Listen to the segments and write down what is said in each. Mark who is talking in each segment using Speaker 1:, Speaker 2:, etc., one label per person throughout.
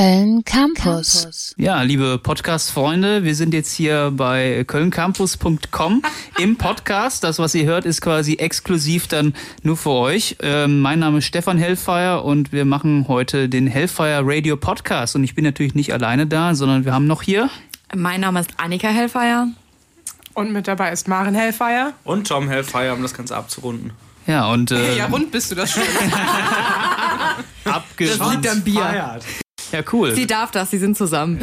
Speaker 1: Köln Campus.
Speaker 2: Ja, liebe Podcast-Freunde, wir sind jetzt hier bei kölncampus.com im Podcast. Das, was ihr hört, ist quasi exklusiv dann nur für euch. Ähm, mein Name ist Stefan Hellfire und wir machen heute den Hellfire Radio Podcast. Und ich bin natürlich nicht alleine da, sondern wir haben noch hier.
Speaker 3: Mein Name ist Annika Hellfire.
Speaker 4: Und mit dabei ist Maren Hellfire.
Speaker 5: Und Tom Hellfire, um das Ganze abzurunden.
Speaker 2: Ja, und. Äh,
Speaker 4: ja, rund bist du das schon.
Speaker 2: Abgeschlossen.
Speaker 3: Das liegt am Bier.
Speaker 5: Feiert.
Speaker 2: Ja, cool.
Speaker 3: Sie darf das, sie sind zusammen.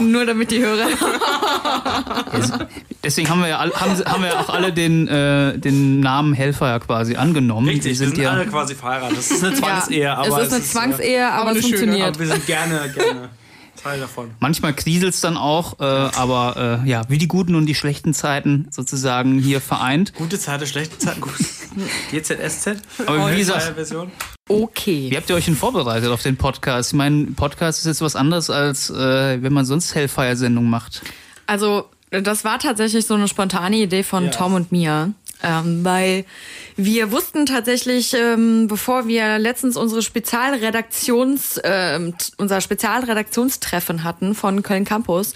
Speaker 3: Nur damit die Hörer.
Speaker 2: Deswegen haben wir ja all, haben, haben wir auch alle den, äh, den Namen Hellfire quasi angenommen.
Speaker 5: Richtig, wir sind,
Speaker 2: ja
Speaker 5: alle quasi verheiratet. Das ist eine Zwangsehe,
Speaker 3: Ja,
Speaker 5: aber
Speaker 3: es ist eine Zwangsehe, aber
Speaker 4: eine
Speaker 3: es
Speaker 4: schöne,
Speaker 3: funktioniert.
Speaker 5: aber wir sind gerne, gerne Teil davon.
Speaker 2: Manchmal kriselt's dann auch, äh, aber äh, ja, wie die guten und die schlechten Zeiten sozusagen hier vereint.
Speaker 5: Gute Zeiten, schlechte Zeiten, gut. GZSZ.
Speaker 2: Aber wie gesagt-
Speaker 5: Version.
Speaker 3: Okay.
Speaker 2: Wie habt ihr euch denn vorbereitet auf den Podcast? Ich meine, Podcast ist jetzt was anderes, als äh, wenn man sonst Hellfire-Sendungen macht.
Speaker 3: Also, das war tatsächlich so eine spontane Idee von
Speaker 5: Ja.
Speaker 3: Tom und mir. Ähm, weil wir wussten tatsächlich, ähm, bevor wir letztens unsere Spezialredaktions, t- unser Spezialredaktionstreffen hatten von Köln Campus,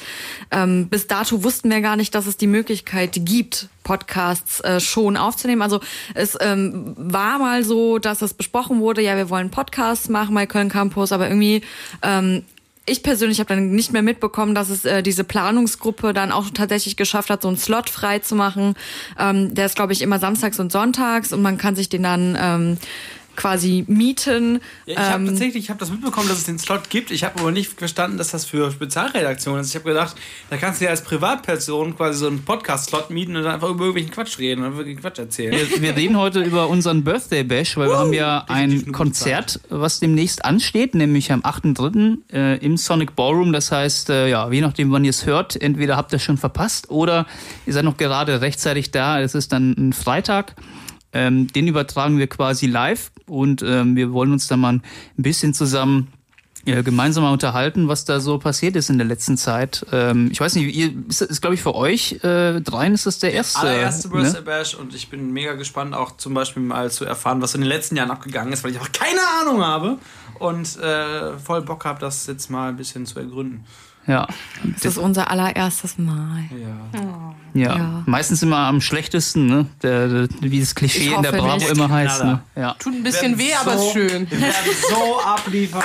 Speaker 3: ähm, bis dato wussten wir gar nicht, dass es die Möglichkeit gibt, Podcasts äh, schon aufzunehmen. Also es ähm, war mal so, dass es besprochen wurde, ja, wir wollen Podcasts machen bei Köln Campus, aber irgendwie ähm, ich persönlich habe dann nicht mehr mitbekommen, dass es äh, diese Planungsgruppe dann auch tatsächlich geschafft hat, so einen Slot frei zu machen. Ähm, der ist, glaube ich, immer samstags und sonntags und man kann sich den dann ähm, quasi mieten.
Speaker 5: Ja, ich habe
Speaker 3: ähm,
Speaker 5: tatsächlich, ich habe das mitbekommen, dass es den Slot gibt. Ich habe aber nicht verstanden, dass das für Spezialredaktionen ist. Ich habe gedacht, da kannst du ja als Privatperson quasi so einen Podcast-Slot mieten und dann einfach über irgendwelchen Quatsch reden und wirklich Quatsch erzählen.
Speaker 2: Wir, wir reden heute über unseren Birthday Bash, weil wir haben ja ein Konzert, was demnächst ansteht, nämlich am 8.3. Äh, im Sonic Ballroom. Das heißt, äh, ja, je nachdem, wann ihr es hört, entweder habt ihr es schon verpasst oder ihr seid noch gerade rechtzeitig da. Es ist dann ein Freitag. Ähm, den übertragen wir quasi live und ähm, wir wollen uns da mal ein bisschen zusammen äh, gemeinsam mal unterhalten, was da so passiert ist in der letzten Zeit. Ähm, ich weiß nicht, ihr, ist, ist glaube ich für euch äh, dreien ist das der erste.
Speaker 5: allererste
Speaker 2: ne?
Speaker 5: Birthday Bash und ich bin mega gespannt, auch zum Beispiel mal zu erfahren, was in den letzten Jahren abgegangen ist, weil ich auch keine Ahnung habe und äh, voll Bock habe, das jetzt mal ein bisschen zu ergründen.
Speaker 2: Ja.
Speaker 3: das ist unser allererstes Mal.
Speaker 5: Ja.
Speaker 2: Ja,
Speaker 3: Ja.
Speaker 2: meistens immer am schlechtesten, ne? Der, der, wie das Klischee in der Bravo
Speaker 3: nicht.
Speaker 2: immer heißt. Ne? Ja.
Speaker 4: Tut ein bisschen weh, aber ist schön.
Speaker 5: Wir werden so abliefern.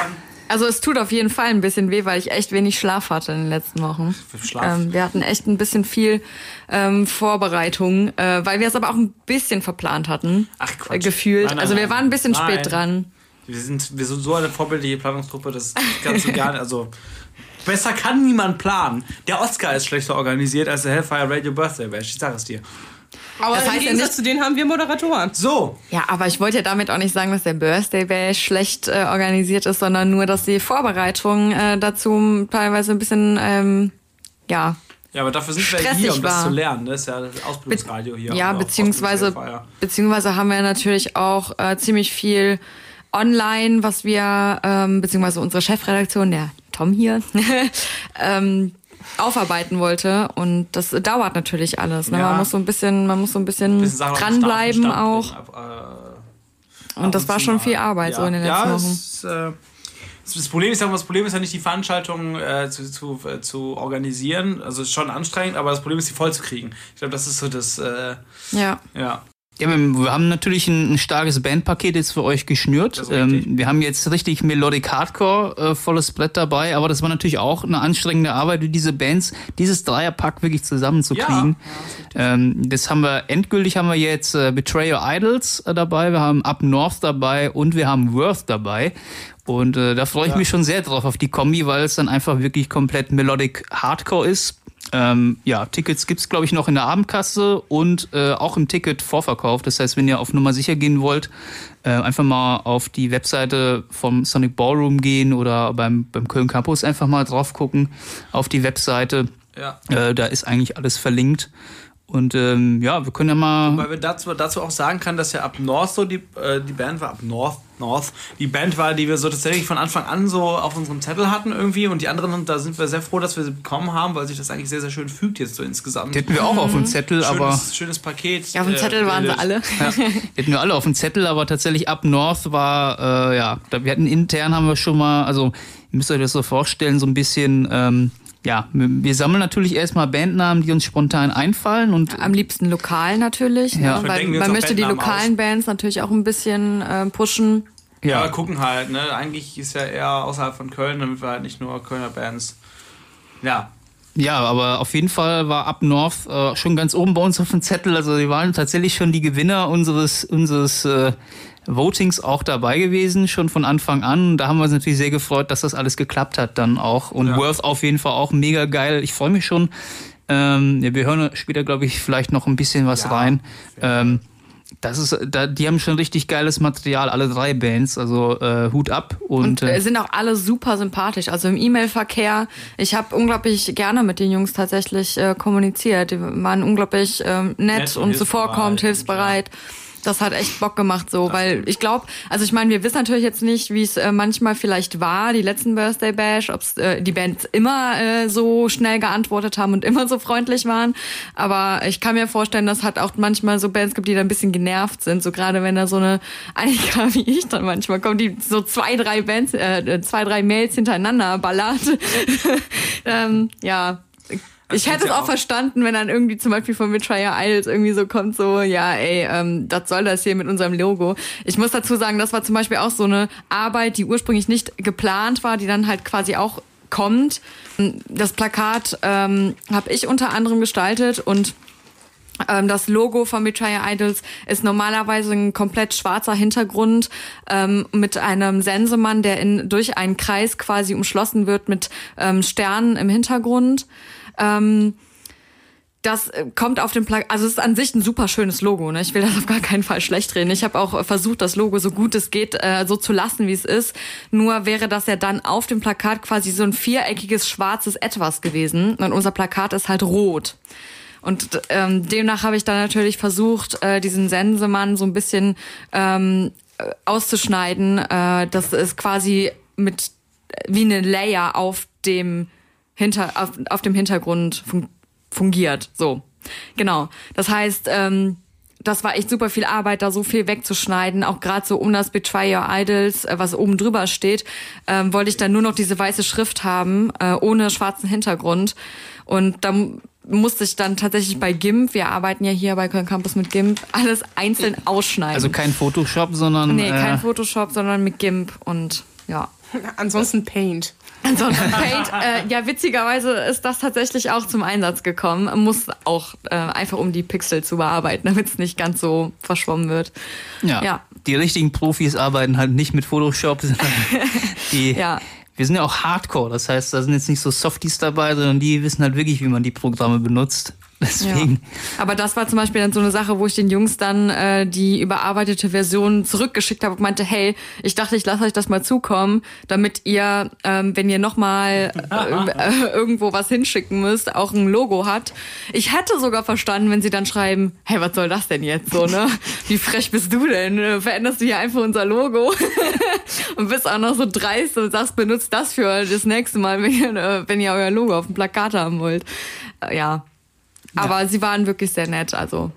Speaker 3: Also es tut auf jeden Fall ein bisschen weh, weil ich echt wenig Schlaf hatte in den letzten Wochen. Ähm, wir hatten echt ein bisschen viel ähm, Vorbereitung, äh, weil wir es aber auch ein bisschen verplant hatten.
Speaker 5: Ach, Quatsch.
Speaker 3: Äh, gefühlt.
Speaker 5: Nein, nein,
Speaker 3: also wir waren ein bisschen
Speaker 5: Nein.
Speaker 3: spät dran.
Speaker 5: Wir sind, wir sind so eine vorbildliche Planungsgruppe, das kannst du gar nicht. Also, besser kann niemand planen. Der Oscar ist schlechter organisiert als der Hellfire Radio Birthday Bash, ich sag es dir.
Speaker 4: Aber
Speaker 3: Das
Speaker 4: im
Speaker 3: heißt ja nicht-
Speaker 4: zu denen haben wir Moderatoren.
Speaker 5: So,
Speaker 3: Ja, aber ich wollte ja damit auch nicht sagen, dass der Birthday Bash schlecht äh, organisiert ist, sondern nur, dass die Vorbereitung äh, dazu teilweise ein bisschen, ähm, ja,
Speaker 5: ja, aber dafür sind wir hier, um das
Speaker 3: war.
Speaker 5: zu lernen. Das ist ja das Ausbildungsradio hier.
Speaker 3: ja, beziehungsweise, beziehungsweise haben wir natürlich auch äh, ziemlich viel online, was wir, ähm, beziehungsweise unsere Chefredaktion, der Tom hier, ähm, aufarbeiten wollte und das dauert natürlich alles. Ne?
Speaker 5: Ja.
Speaker 3: Man muss so ein bisschen, man muss so ein bisschen,
Speaker 5: Bisschen
Speaker 3: dranbleiben
Speaker 5: Stand
Speaker 3: auch.
Speaker 5: ab, äh,
Speaker 3: Und das war schon viel Arbeit so in den letzten
Speaker 5: ja,
Speaker 3: Wochen.
Speaker 5: es äh, das Problem ist, ja, das Problem ist ja nicht die Veranstaltung äh, zu, zu, äh, zu organisieren. Also ist schon anstrengend, aber das Problem ist, die voll zu kriegen. Ich glaube, das ist so das,
Speaker 3: Ja.
Speaker 5: ja.
Speaker 2: Ja, wir, haben natürlich ein, ein starkes Bandpaket jetzt für euch geschnürt. Ähm, wir haben jetzt richtig Melodic Hardcore, äh, volles Brett dabei, aber das war natürlich auch eine anstrengende Arbeit, diese Bands, dieses Dreierpack wirklich zusammenzukriegen. ähm, das haben wir endgültig haben wir jetzt äh, Betray Your Idols äh, dabei, wir haben Up North dabei und wir haben Worth dabei. Und äh, da freue ich mich schon sehr drauf auf die Kombi, weil es dann einfach wirklich komplett Melodic Hardcore ist. Ähm, ja, Tickets gibt's glaube ich, noch in der Abendkasse und äh, auch im Ticket-Vorverkauf. Das heißt, wenn ihr auf Nummer sicher gehen wollt, äh, einfach mal auf die Webseite vom Sonic Ballroom gehen oder beim, beim Köln Campus einfach mal drauf gucken auf die Webseite.
Speaker 5: Ja.
Speaker 2: Äh, da ist eigentlich alles verlinkt. Und ähm, ja, wir können ja mal.
Speaker 5: Weil wir dazu, dazu auch sagen kann, dass ja ab North so die, äh, die Band war, ab North, North, die Band war, die wir so tatsächlich von Anfang an so auf unserem Zettel hatten irgendwie und die anderen, da sind wir sehr froh, dass wir sie bekommen haben, weil sich das eigentlich sehr, sehr schön fügt jetzt so insgesamt.
Speaker 2: Die hätten wir auch auf dem Zettel, aber.
Speaker 5: schönes, schönes Paket.
Speaker 3: Ja, auf dem
Speaker 5: äh,
Speaker 3: Zettel waren sie alle.
Speaker 2: Ja, hätten wir alle auf dem Zettel, aber tatsächlich ab North war, äh, ja, da, wir hatten intern haben wir schon mal, also ihr müsst euch das so vorstellen, so ein bisschen, ähm, ja, wir, sammeln natürlich erstmal Bandnamen, die uns spontan einfallen und
Speaker 3: Am liebsten lokal natürlich,
Speaker 2: Ja.
Speaker 3: ne? weil man möchte die lokalen Bands natürlich auch ein bisschen äh, pushen.
Speaker 5: Ja,
Speaker 2: ja,
Speaker 5: gucken halt, ne? Eigentlich ist ja eher außerhalb von Köln, damit wir halt nicht nur Kölner Bands. Ja.
Speaker 2: ja, aber auf jeden Fall war ab North äh, schon ganz oben bei uns auf dem Zettel, also die waren tatsächlich schon die Gewinner unseres, unseres äh, Votings auch dabei gewesen, schon von Anfang an. Da haben wir uns natürlich sehr gefreut, dass das alles geklappt hat dann auch. Und
Speaker 5: Ja.
Speaker 2: Worth auf jeden Fall auch mega geil. Ich freue mich schon. Ähm, ja, wir hören später, glaube ich, vielleicht noch ein bisschen was
Speaker 5: Ja,
Speaker 2: rein. Ähm, das ist, da, die haben schon richtig geiles Material, alle drei Bands. Also äh, Hut ab und,
Speaker 3: Und
Speaker 2: äh,
Speaker 3: äh, sind auch alle super sympathisch. Also im E-Mail-Verkehr. Ich habe unglaublich gerne mit den Jungs tatsächlich äh, kommuniziert. Die waren unglaublich ähm, nett,
Speaker 5: Nett und
Speaker 3: und
Speaker 5: hilfsbereit
Speaker 3: zuvorkommend,
Speaker 5: und
Speaker 3: hilfsbereit. Das hat echt Bock gemacht so, weil ich glaube, also ich meine, wir wissen natürlich jetzt nicht, wie es äh, manchmal vielleicht war, die letzten Birthday Bash, ob äh, die Bands immer äh, so schnell geantwortet haben und immer so freundlich waren. Aber ich kann mir vorstellen, dass halt auch manchmal so Bands gibt, die da ein bisschen genervt sind. So gerade wenn da so eine Annika wie ich dann manchmal kommt, die so zwei, drei Bands, äh, zwei, drei Mails hintereinander ballert. ähm, ja. Ich hätte es auch. verstanden, wenn dann irgendwie zum Beispiel von Betrayer Idols irgendwie so kommt, so, ja, ey, ähm, das soll das hier mit unserem Logo. Ich muss dazu sagen, das war zum Beispiel auch so eine Arbeit, die ursprünglich nicht geplant war, die dann halt quasi auch kommt. Das Plakat ähm, habe ich unter anderem gestaltet und ähm, das Logo von Betrayer Idols ist normalerweise ein komplett schwarzer Hintergrund ähm, mit einem Sensemann, der in, durch einen Kreis quasi umschlossen wird mit ähm, Sternen im Hintergrund. Ähm, das äh, kommt auf dem Plakat, also es ist an sich ein super schönes Logo, ne? Ich will das auf gar keinen Fall schlecht reden. Ich habe auch äh, versucht, das Logo so gut es geht äh, so zu lassen, wie es ist. Nur wäre das ja dann auf dem Plakat quasi so ein viereckiges schwarzes Etwas gewesen. Und unser Plakat ist halt rot. Und ähm, demnach habe ich dann natürlich versucht, äh, diesen Sensemann so ein bisschen ähm, äh, auszuschneiden. Äh, das ist quasi mit wie eine Layer auf dem hinter auf, auf dem Hintergrund fun fungiert. So, genau. Das heißt, ähm, das war echt super viel Arbeit, da so viel wegzuschneiden, auch gerade so um das Betray Your Idols, äh, was oben drüber steht, ähm, wollte ich dann nur noch diese weiße Schrift haben, äh, ohne schwarzen Hintergrund. Und da mu- musste ich dann tatsächlich bei GIMP, wir arbeiten ja hier bei Köln Campus mit GIMP, alles einzeln ausschneiden.
Speaker 2: also kein Photoshop, sondern
Speaker 3: nee, kein
Speaker 2: äh,
Speaker 3: Photoshop, sondern mit GIMP und ja.
Speaker 4: Ansonsten Paint.
Speaker 3: Ansonsten Paint, äh, ja, witzigerweise ist das tatsächlich auch zum Einsatz gekommen. Muss auch äh, einfach um die Pixel zu bearbeiten, damit es nicht ganz so verschwommen wird.
Speaker 2: ja,
Speaker 3: Ja.
Speaker 2: die richtigen Profis arbeiten halt nicht mit Photoshop, sondern die
Speaker 3: Ja.
Speaker 2: wir sind ja auch Hardcore, das heißt, da sind jetzt nicht so Softies dabei, sondern die wissen halt wirklich, wie man die Programme benutzt. Deswegen,
Speaker 3: Aber das war zum Beispiel dann so eine Sache, wo ich den Jungs dann äh, die überarbeitete Version zurückgeschickt habe und meinte, hey, ich dachte, ich lasse euch das mal zukommen, damit ihr, ähm, wenn ihr nochmal äh, äh, irgendwo was hinschicken müsst, auch ein Logo hat. Ich hätte sogar verstanden, wenn sie dann schreiben, hey, was soll das denn jetzt so, ne? Wie frech bist du denn? Äh, Veränderst du hier einfach unser Logo? und bist auch noch so dreist und sagst, benutzt das für das nächste Mal, wenn ihr, äh, wenn ihr euer Logo auf dem Plakat haben wollt. Äh, ja. Aber sie waren wirklich sehr nett, also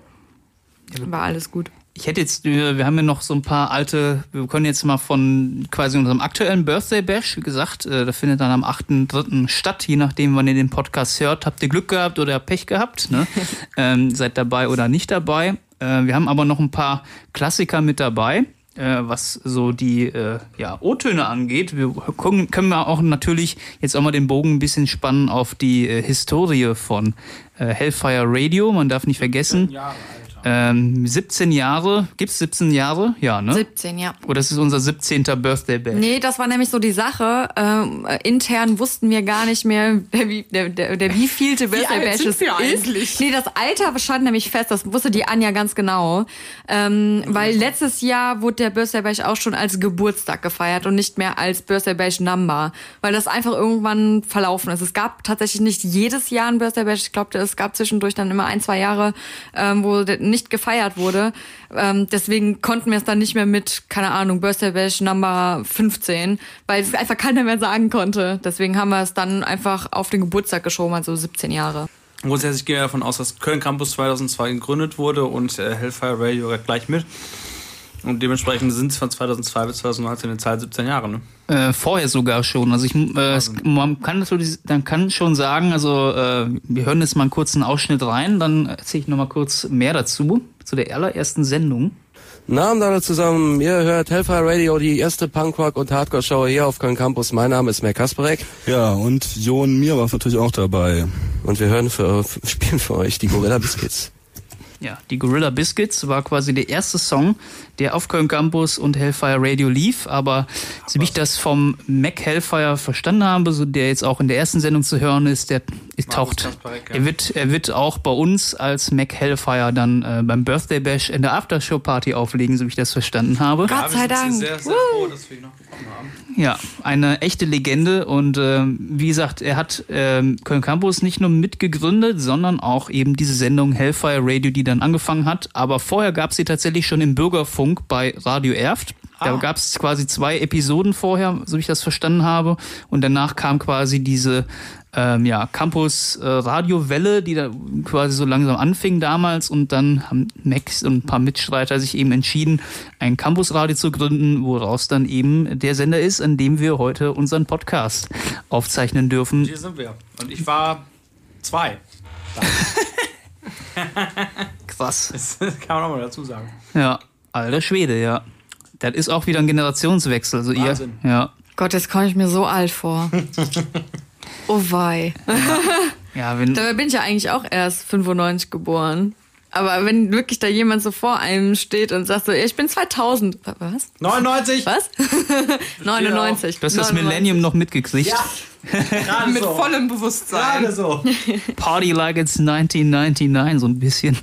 Speaker 3: war alles gut.
Speaker 2: ich hätte jetzt, wir wir haben ja noch so ein paar alte, wir können jetzt mal von quasi unserem aktuellen Birthday Bash, wie gesagt, äh, der findet dann am 8.3. statt, je nachdem, wann ihr den Podcast hört, habt ihr Glück gehabt oder Pech gehabt, ne? ähm, seid dabei oder nicht dabei. Äh, wir haben aber noch ein paar Klassiker mit dabei. Äh, was so die äh, ja, O-Töne angeht. Wir gucken, können wir auch natürlich jetzt auch mal den Bogen ein bisschen spannen auf die äh, Historie von äh, Hellfire Radio. Man darf nicht vergessen,
Speaker 5: Jahre, Alter.
Speaker 2: Ähm, 17 Jahre, gibt's 17 Jahre? Ja, ne?
Speaker 3: 17, ja.
Speaker 2: Oder das ist unser 17. Birthday Bash?
Speaker 3: Nee, das war nämlich so die Sache. Ähm, äh, intern wussten wir gar nicht mehr, der, wie- der, der, der wievielte Birthday Bash es ist.
Speaker 4: eigentlich?
Speaker 3: Nee, das Alter stand nämlich fest, das wusste die Anja ganz genau. Ähm, weil letztes Jahr wurde der Birthday Bash auch schon als Geburtstag gefeiert und nicht mehr als Birthday Bash Number. Weil das einfach irgendwann verlaufen ist. Es gab tatsächlich nicht jedes Jahr ein Birthday Bash. Ich glaube, es gab zwischendurch dann immer ein, zwei Jahre, ähm, wo der nicht gefeiert wurde. Ähm, deswegen konnten wir es dann nicht mehr mit, keine Ahnung, Birthday Bash Number 15, weil es einfach keiner mehr sagen konnte. Deswegen haben wir es dann einfach auf den Geburtstag geschoben, also 17 Jahre.
Speaker 5: Grundsätzlich gehe ich davon aus, dass Köln Campus 2002 gegründet wurde und äh, Hellfire Radio gleich mit. Und dementsprechend sind es von 2002 bis 2019 eine Zahl 17 Jahre, ne?
Speaker 2: Äh, vorher sogar schon. Also ich, äh, es, man kann natürlich, dann kann schon sagen, also äh, wir hören jetzt mal einen kurzen Ausschnitt rein, dann erzähle ich noch mal kurz mehr dazu zu der allerersten Sendung.
Speaker 6: Namen alle zusammen, ihr hört Hellfire Radio, die erste Punkrock- und Hardcore-Show hier auf Köln Campus. Mein Name ist Mer Kasperek
Speaker 7: Ja, und Jon Mir war natürlich auch dabei.
Speaker 6: und wir hören für, spielen für euch die Gorilla Biscuits.
Speaker 2: Ja, die Gorilla Biscuits war quasi der erste Song, der auf Köln Campus und Hellfire Radio lief. Aber so wie ich das vom Mac Hellfire verstanden habe, so der jetzt auch in der ersten Sendung zu hören ist, der ist, taucht. Er wird, er wird auch bei uns als Mac Hellfire dann äh, beim Birthday Bash in der Aftershow Party auflegen, so wie ich das verstanden habe.
Speaker 3: Gott sei Dank.
Speaker 5: sehr, sehr froh, dass wir ihn noch bekommen haben.
Speaker 2: Ja, eine echte Legende und ähm, wie gesagt, er hat ähm, Köln Campus nicht nur mitgegründet, sondern auch eben diese Sendung Hellfire Radio, die dann angefangen hat. Aber vorher gab sie tatsächlich schon im Bürgerfunk bei Radio Erft. Da
Speaker 5: Ah.
Speaker 2: gab es quasi zwei Episoden vorher, so wie ich das verstanden habe. Und danach kam quasi diese ähm, ja, Campus äh, Radiowelle, die da quasi so langsam anfing damals. Und dann haben Max und ein paar Mitstreiter sich eben entschieden, ein Campusradio zu gründen, woraus dann eben der Sender ist, an dem wir heute unseren Podcast aufzeichnen dürfen.
Speaker 5: Hier sind wir. Und ich war zwei.
Speaker 2: Krass.
Speaker 5: Das kann man auch mal dazu sagen.
Speaker 2: Ja, alter Schwede, ja. Das ist auch wieder ein Generationswechsel. Also
Speaker 5: Wahnsinn.
Speaker 2: ihr, ja.
Speaker 3: Gott, jetzt komme ich mir so alt vor. oh wei.
Speaker 2: Ja, wenn,
Speaker 3: Dabei bin ich ja eigentlich auch erst 95 geboren. Aber wenn wirklich da jemand so vor einem steht und sagt so, ich bin 2000. Was?
Speaker 5: 99!
Speaker 3: Was? 99.
Speaker 2: du hast das
Speaker 3: 99.
Speaker 2: Millennium noch mitgekriegt.
Speaker 5: Gerade
Speaker 4: Mit
Speaker 5: so.
Speaker 4: vollem Bewusstsein.
Speaker 5: Gerade so.
Speaker 2: Party like it's 1999, so ein bisschen.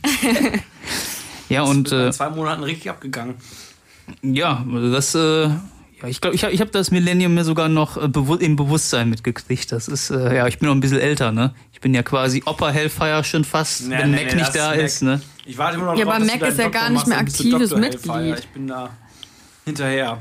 Speaker 2: ja, und
Speaker 5: In
Speaker 2: äh,
Speaker 5: zwei Monaten richtig abgegangen.
Speaker 2: ja, also das, äh, ja, ich glaube, ich habe ich hab das Millennium mir sogar noch äh, bewu im Bewusstsein mitgekriegt. Das ist, äh, ja, ich bin noch ein bisschen älter, ne? Ich bin ja quasi Opa Hellfire schon fast,
Speaker 5: Nee,
Speaker 2: wenn
Speaker 5: nee,
Speaker 2: Mac
Speaker 5: nee,
Speaker 2: nicht da
Speaker 5: Mac.
Speaker 2: ist, ne?
Speaker 5: Ich warte immer noch
Speaker 3: Ja,
Speaker 5: drauf,
Speaker 3: aber
Speaker 5: dass
Speaker 3: Mac
Speaker 5: du
Speaker 3: ist ja gar nicht mehr aktives.
Speaker 5: Hellfire.
Speaker 3: Mitglied.
Speaker 5: Ich bin da hinterher.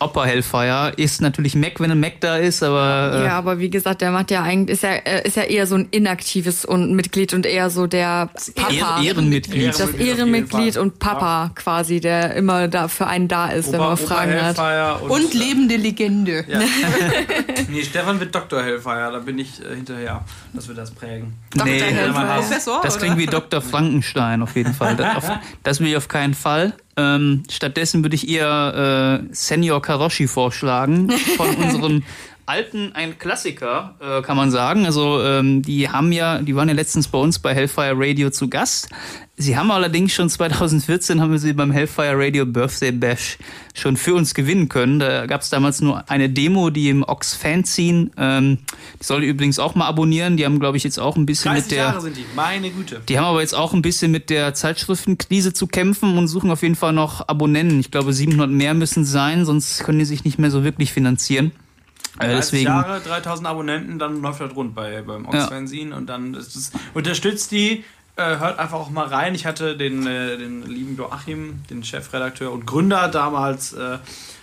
Speaker 2: Opa Hellfire ist natürlich Mac, wenn ein Mac da ist, aber äh,
Speaker 3: Ja, aber wie gesagt, der macht ja eigentlich, ist ja, äh, ist ja eher so ein inaktives und Mitglied und eher so der Papa.
Speaker 2: Ehren- Ehrenmitglied.
Speaker 3: das
Speaker 5: Ehrenmitglied
Speaker 3: und Papa quasi, der immer da für einen da ist, wenn man
Speaker 5: Opa, Opa
Speaker 3: Fragen hat.
Speaker 5: Und,
Speaker 4: Und lebende Legende.
Speaker 5: Ja. nee, Stefan wird Dr. Hellfire, da bin ich äh, hinterher, dass wir das prägen.
Speaker 2: nee,
Speaker 5: Hellfire.
Speaker 4: Professor?
Speaker 2: Das klingt wie Dr. Frankenstein auf jeden Fall. Das, auf, das will ich auf keinen Fall. Ähm, stattdessen würde ich eher äh, Senior Karoshi vorschlagen von unserem alten, ein Klassiker, äh, kann man sagen. Also ähm, die haben ja, die waren ja letztens bei uns bei Hellfire Radio zu Gast. Sie haben allerdings schon 2014 haben wir sie beim Hellfire Radio Birthday Bash schon für uns gewinnen können. Da gab es damals nur eine Demo, die im Ox Fanzine, ähm, die soll übrigens auch mal abonnieren. Die haben, glaube ich, jetzt auch ein bisschen
Speaker 5: 30
Speaker 2: mit der
Speaker 5: Jahre sind die, meine Güte.
Speaker 2: die haben aber jetzt auch ein bisschen mit der Zeitschriftenkrise zu kämpfen und suchen auf jeden Fall noch Abonnenten. Ich glaube, 700 mehr müssen sein, sonst können die sich nicht mehr so wirklich finanzieren. Äh,
Speaker 5: 30
Speaker 2: deswegen,
Speaker 5: Jahre, 3000 Abonnenten, dann läuft das rund bei, beim
Speaker 2: Ja.
Speaker 5: Ox-Fanzine und dann ist es, unterstützt die, äh, hört einfach auch mal rein. Ich hatte den, äh, den lieben Joachim, den Chefredakteur und Gründer damals, äh,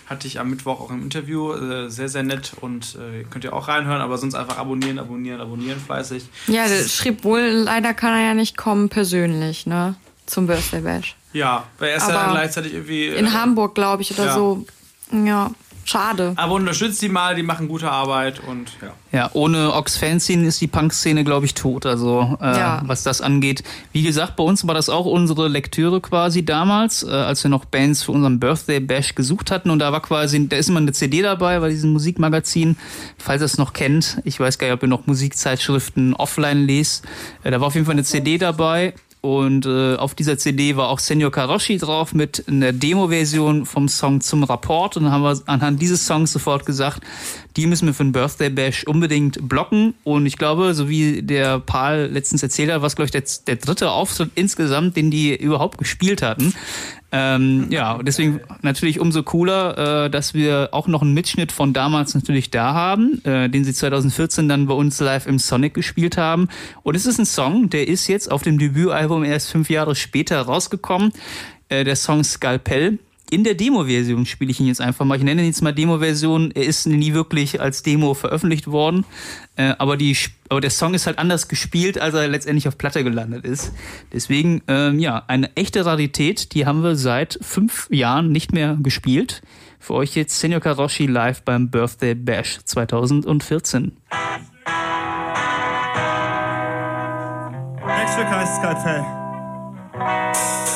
Speaker 5: hatte ich am Mittwoch auch im Interview, äh, sehr, sehr nett und äh, könnt ihr auch reinhören, aber sonst einfach abonnieren, abonnieren, abonnieren fleißig.
Speaker 3: Ja, der schrieb wohl, leider kann er ja nicht kommen persönlich, ne? Zum Birthday Bash.
Speaker 5: Ja, weil er ist ja dann gleichzeitig irgendwie...
Speaker 3: In
Speaker 5: äh,
Speaker 3: Hamburg, glaube ich, oder
Speaker 5: ja.
Speaker 3: so. Ja, schade.
Speaker 5: Aber unterstützt die mal, die machen gute Arbeit und ja.
Speaker 2: ja, ohne Ox Fanzine ist die Punk-Szene, glaube ich, tot. Also, äh,
Speaker 3: Ja.
Speaker 2: was das angeht. Wie gesagt, bei uns war das auch unsere Lektüre quasi damals, äh, als wir noch Bands für unseren Birthday Bash gesucht hatten. Und da war quasi, da ist immer eine CD dabei bei diesem Musikmagazin, falls ihr es noch kennt. Ich weiß gar nicht, ob ihr noch Musikzeitschriften offline lest. Äh, da war auf jeden Fall eine CD dabei. Und äh, auf dieser CD war auch Senor Karoshi drauf mit einer Demo-Version vom Song zum Rapport. Und dann haben wir anhand dieses Songs sofort gesagt, die müssen wir für den Birthday Bash unbedingt blocken. Und ich glaube, so wie der Paul letztens erzählt hat, war es, glaube ich, der, der dritte Auftritt insgesamt, den die überhaupt gespielt hatten. Ähm, ja, deswegen natürlich umso cooler, äh, dass wir auch noch einen Mitschnitt von damals natürlich da haben, äh, den sie 2014 dann bei uns live im Sonic gespielt haben. Und es ist ein Song, der ist jetzt auf dem Debütalbum erst fünf Jahre später rausgekommen. Äh, der Song Skalpell. In der Demo-Version spiele ich ihn jetzt einfach mal. Ich nenne ihn jetzt mal Demo-Version. Er ist nie wirklich als Demo veröffentlicht worden. Äh, aber, die, aber der Song ist halt anders gespielt, als er letztendlich auf Platte gelandet ist. Deswegen, ähm, ja, eine echte Rarität. Die haben wir seit fünf Jahren nicht mehr gespielt. Für euch jetzt Senor Karoshi live beim Birthday Bash 2014.
Speaker 8: Nächstes Stück heißt Skalpell.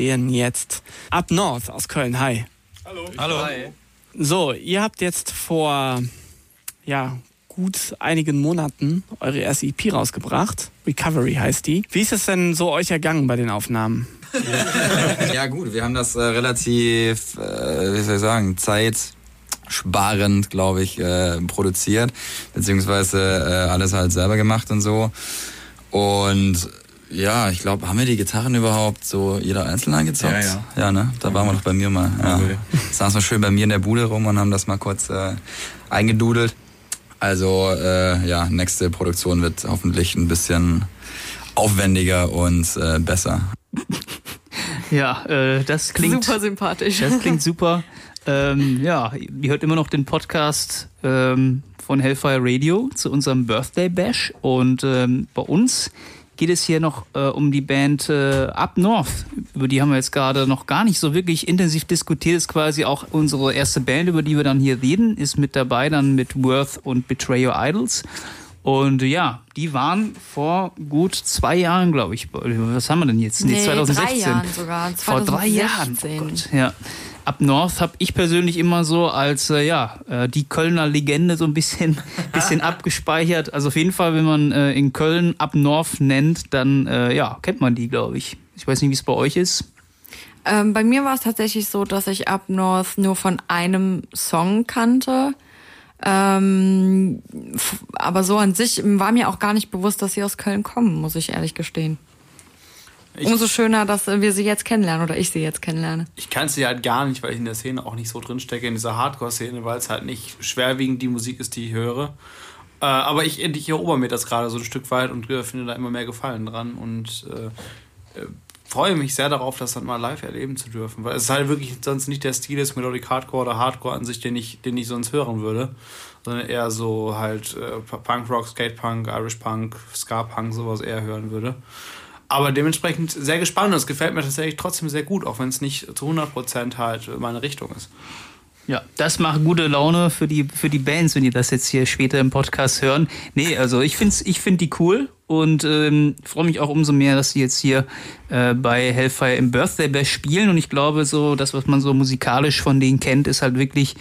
Speaker 9: Stehen jetzt Up North aus Köln. Hi.
Speaker 5: Hallo.
Speaker 9: So, ihr habt jetzt vor ja, gut einigen Monaten eure erste EP rausgebracht. Recovery heißt die. Wie ist es denn so euch ergangen bei den Aufnahmen?
Speaker 10: ja gut, wir haben das äh, relativ, äh, wie soll ich sagen, zeitsparend, glaube ich, äh, produziert, beziehungsweise äh, alles halt selber gemacht und so. Und ja, ich glaube, haben wir die Gitarren überhaupt so jeder einzeln eingezockt?
Speaker 5: Ja, ja.
Speaker 10: Ja, ne? Da waren wir doch bei mir mal. Ja.
Speaker 5: Ja.
Speaker 10: Saßen wir schön bei mir in der Bude rum und haben das mal kurz äh, eingedudelt. Also äh, ja, nächste Produktion wird hoffentlich ein bisschen aufwendiger und äh, besser.
Speaker 2: Ja, äh, das klingt
Speaker 3: Super sympathisch.
Speaker 2: Das klingt super. Ähm, ja, ihr hört immer noch den Podcast ähm, von Hellfire Radio zu unserem Birthday Bash und ähm, bei uns geht es hier noch äh, um die Band äh, Up North. Über die haben wir jetzt gerade noch gar nicht so wirklich intensiv diskutiert. Ist quasi auch unsere erste Band, über die wir dann hier reden. Ist mit dabei dann mit Worth und Betray Your Idols. Und ja, die waren vor gut zwei Jahren, glaube ich. Was haben wir denn jetzt?
Speaker 3: Nee, drei
Speaker 2: 2016.
Speaker 3: Jahren sogar.
Speaker 2: Vor drei Jahren.
Speaker 3: 2016.
Speaker 2: Oh Gott, ja. Up North habe ich persönlich immer so als äh, ja äh, die Kölner Legende so ein bisschen bisschen abgespeichert. Also auf jeden Fall, wenn man äh, in Köln Up North nennt, dann äh, ja kennt man die, glaube ich. Ich weiß nicht, wie es bei euch ist.
Speaker 3: Ähm, bei mir war es tatsächlich so, dass ich Up North nur von einem Song kannte. Ähm, aber so an sich war mir auch gar nicht bewusst, dass sie aus Köln kommen, muss ich ehrlich gestehen. Umso schöner, dass wir sie jetzt kennenlernen oder ich sie jetzt kennenlerne.
Speaker 5: Ich kann sie halt gar nicht, weil ich in der Szene auch nicht so drin stecke, in dieser Hardcore-Szene, weil es halt nicht schwerwiegend die Musik ist, die ich höre. Äh, aber ich, ich erober mir das gerade so ein Stück weit und äh, finde da immer mehr Gefallen dran und äh, äh, freue mich sehr darauf, das dann mal live erleben zu dürfen, weil es halt wirklich sonst nicht der Stil ist, Melodic Hardcore oder Hardcore an sich, den ich, den ich sonst hören würde, sondern eher so halt äh, Punk Rock, Skate Punk, Irish Punk, Ska Punk, sowas eher hören würde. Aber dementsprechend sehr gespannt und es gefällt mir tatsächlich trotzdem sehr gut, auch wenn es nicht zu 100% halt meine Richtung ist.
Speaker 2: Ja, das macht gute Laune für die, für die Bands, wenn die das jetzt hier später im Podcast hören. Nee, also ich find's, ich find die cool und ähm, freue mich auch umso mehr, dass die jetzt hier äh, bei Hellfire im Birthday Bash spielen. Und ich glaube, so das, was man so musikalisch von denen kennt, ist halt wirklich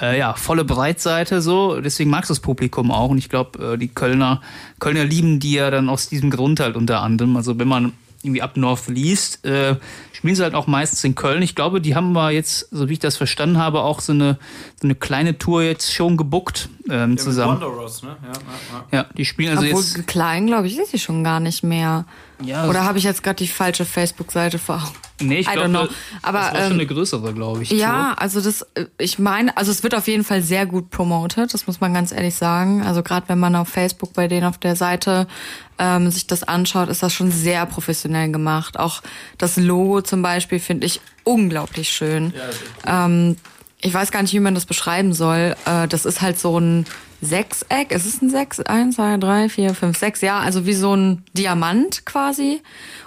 Speaker 2: äh, ja volle Breitseite so. Deswegen mag das Publikum auch. Und ich glaube, äh, die Kölner, Kölner lieben die ja dann aus diesem Grund halt unter anderem. Also wenn man irgendwie ab North liest, äh, spielen sie halt auch meistens in Köln. Ich glaube, die haben wir jetzt, so wie ich das verstanden habe, auch so eine, so eine kleine Tour jetzt schon gebuckt ähm, zusammen.
Speaker 5: Wanderers, ne? Ja, ja, ja.
Speaker 2: Ja, die spielen also
Speaker 3: Obwohl
Speaker 2: jetzt.
Speaker 3: klein, glaube ich, ist sie schon gar nicht mehr.
Speaker 2: Ja,
Speaker 3: Oder habe ich jetzt gerade die falsche Facebook-Seite vor Augen?
Speaker 2: Nee, ich glaube,
Speaker 3: know.
Speaker 2: das
Speaker 3: Aber,
Speaker 2: war schon
Speaker 3: ähm,
Speaker 2: eine größere, glaube ich.
Speaker 3: Ja, also das, äh, ich meine, also es wird auf jeden Fall sehr gut promotet, das muss man ganz ehrlich sagen. Also gerade wenn man auf Facebook bei denen auf der Seite ähm, sich das anschaut, ist das schon sehr professionell gemacht. Auch das Logo zum Beispiel finde ich unglaublich schön. ähm, ich weiß gar nicht, wie man das beschreiben soll. Äh, das ist halt so ein Sechseck. Ist es ein Sechs? Eins, zwei, drei, vier, fünf, sechs. Ja, also wie so ein Diamant quasi.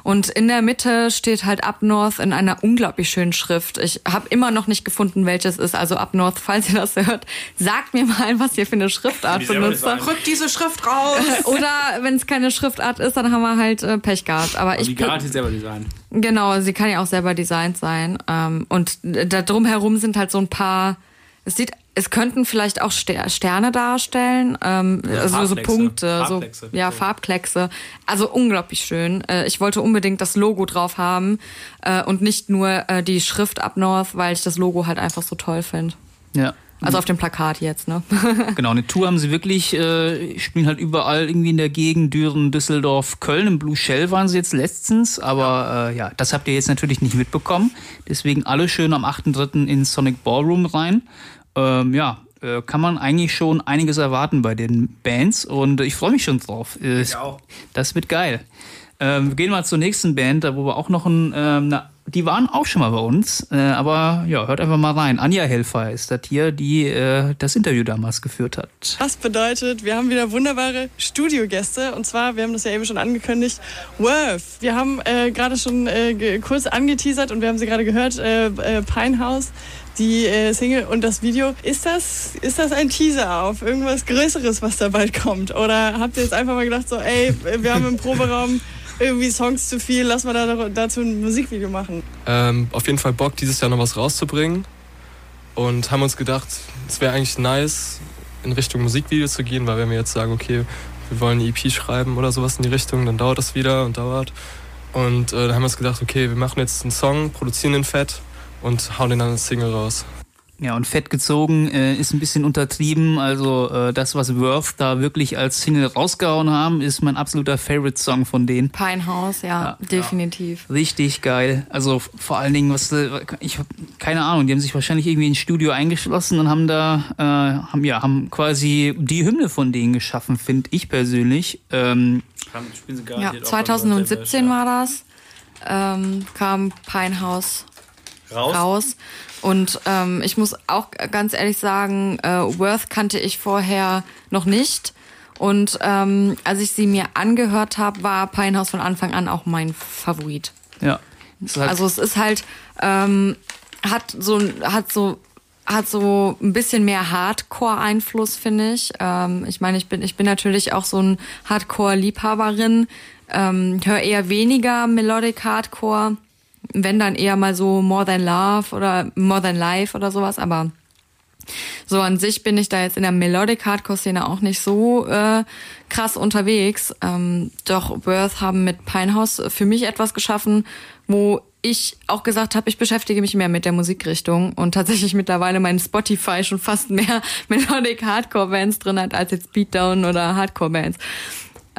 Speaker 3: Und in der Mitte steht halt Up North in einer unglaublich schönen Schrift. Ich habe immer noch nicht gefunden, welches ist. Also Up North, falls ihr das hört, sagt mir mal, was ihr für eine Schriftart
Speaker 5: Die
Speaker 3: benutzt habt.
Speaker 5: designen.
Speaker 4: Rück diese Schrift raus!
Speaker 3: Oder wenn es keine Schriftart ist, dann haben wir halt äh, Pech gehabt. Aber
Speaker 5: die
Speaker 3: ich
Speaker 5: garantiert selber designen.
Speaker 3: Genau, sie kann ja auch selber designt sein. Ähm, und da drumherum sind halt so ein paar. Es sieht, es könnten vielleicht auch Ster Sterne darstellen, ähm, also so. Punkte,
Speaker 5: Farbkleckse.
Speaker 3: so ja Farbkleckse. Also unglaublich schön. Äh, ich wollte unbedingt das Logo drauf haben äh, und nicht nur äh, die Schrift Up North, weil ich das Logo halt einfach so toll finde.
Speaker 2: Ja.
Speaker 3: Also auf dem Plakat jetzt, ne?
Speaker 2: Genau, eine Tour haben sie wirklich, äh, spielen halt überall irgendwie in der Gegend, Düren, Düsseldorf, Köln. Im Blue Shell waren sie jetzt letztens, aber äh, ja, das habt ihr jetzt natürlich nicht mitbekommen. Deswegen alle schön am 8.3. in Sonic Ballroom rein. Ähm, ja, äh, kann man eigentlich schon einiges erwarten bei den Bands und ich freue mich schon drauf. Äh,
Speaker 5: Ich auch.
Speaker 2: Das wird geil. Ähm, wir gehen mal zur nächsten Band, da wo wir auch noch ein, ähm, na, die waren auch schon mal bei uns, äh, aber ja, hört einfach mal rein. Anja Helfer ist das hier, die äh, das Interview damals geführt hat.
Speaker 11: Das bedeutet, wir haben wieder wunderbare Studiogäste. Und zwar, wir haben das ja eben schon angekündigt, Worth. Wir haben äh, gerade schon äh, kurz angeteasert und wir haben sie gerade gehört, äh, äh, Pinehouse, die äh, Single und das Video. Ist das, ist das ein Teaser auf irgendwas Größeres, was da bald kommt? Oder habt ihr jetzt einfach mal gedacht, so, ey, wir haben im Proberaum irgendwie Songs zu viel, lass mal da, dazu ein Musikvideo machen?
Speaker 12: ähm, auf jeden Fall Bock, dieses Jahr noch was rauszubringen. Und haben uns gedacht, es wäre eigentlich nice, in Richtung Musikvideo zu gehen, weil wenn wir jetzt sagen, okay, wir wollen eine EP schreiben oder sowas in die Richtung, dann dauert das wieder und dauert. Und äh, dann haben wir uns gedacht, okay, wir machen jetzt einen Song, produzieren den fett und hauen den dann als Single raus.
Speaker 2: Ja, und fett gezogen äh, ist ein bisschen untertrieben. Also äh, das, was Worth da wirklich als Single rausgehauen haben, ist mein absoluter Favorite-Song von denen.
Speaker 3: Pinehouse, ja, definitiv.
Speaker 2: Richtig geil. Also vor allen Dingen, was äh, ich hab keine Ahnung, die haben sich wahrscheinlich irgendwie ins Studio eingeschlossen und haben da äh, haben ja haben quasi die Hymne von denen geschaffen, finde ich persönlich. Ähm,
Speaker 5: Spielen sie
Speaker 3: Ja,
Speaker 5: garantiert auch beim
Speaker 3: 2017 war das. Ähm, kam Pinehouse
Speaker 5: Raus?
Speaker 3: raus. Und ähm, ich muss auch ganz ehrlich sagen, äh, Worth kannte ich vorher noch nicht. Und ähm, als ich sie mir angehört habe, war Pinehouse von Anfang an auch mein Favorit.
Speaker 2: ja. Halt-
Speaker 3: Also es ist halt, ähm, hat so, hat so, hat so ein bisschen mehr Hardcore-Einfluss, finde ich. Ähm, ich meine, ich bin, ich bin natürlich auch so ein Hardcore-Liebhaberin, ähm, höre eher weniger Melodic Hardcore, wenn dann eher mal so More Than Love oder More Than Life oder sowas, aber so an sich bin ich da jetzt in der Melodic Hardcore Szene auch nicht so äh, krass unterwegs. Ähm, doch Birth haben mit Pinehouse für mich etwas geschaffen, wo ich auch gesagt habe, ich beschäftige mich mehr mit der Musikrichtung und tatsächlich mittlerweile mein Spotify schon fast mehr Melodic Hardcore Bands drin hat als jetzt Beatdown oder Hardcore Bands.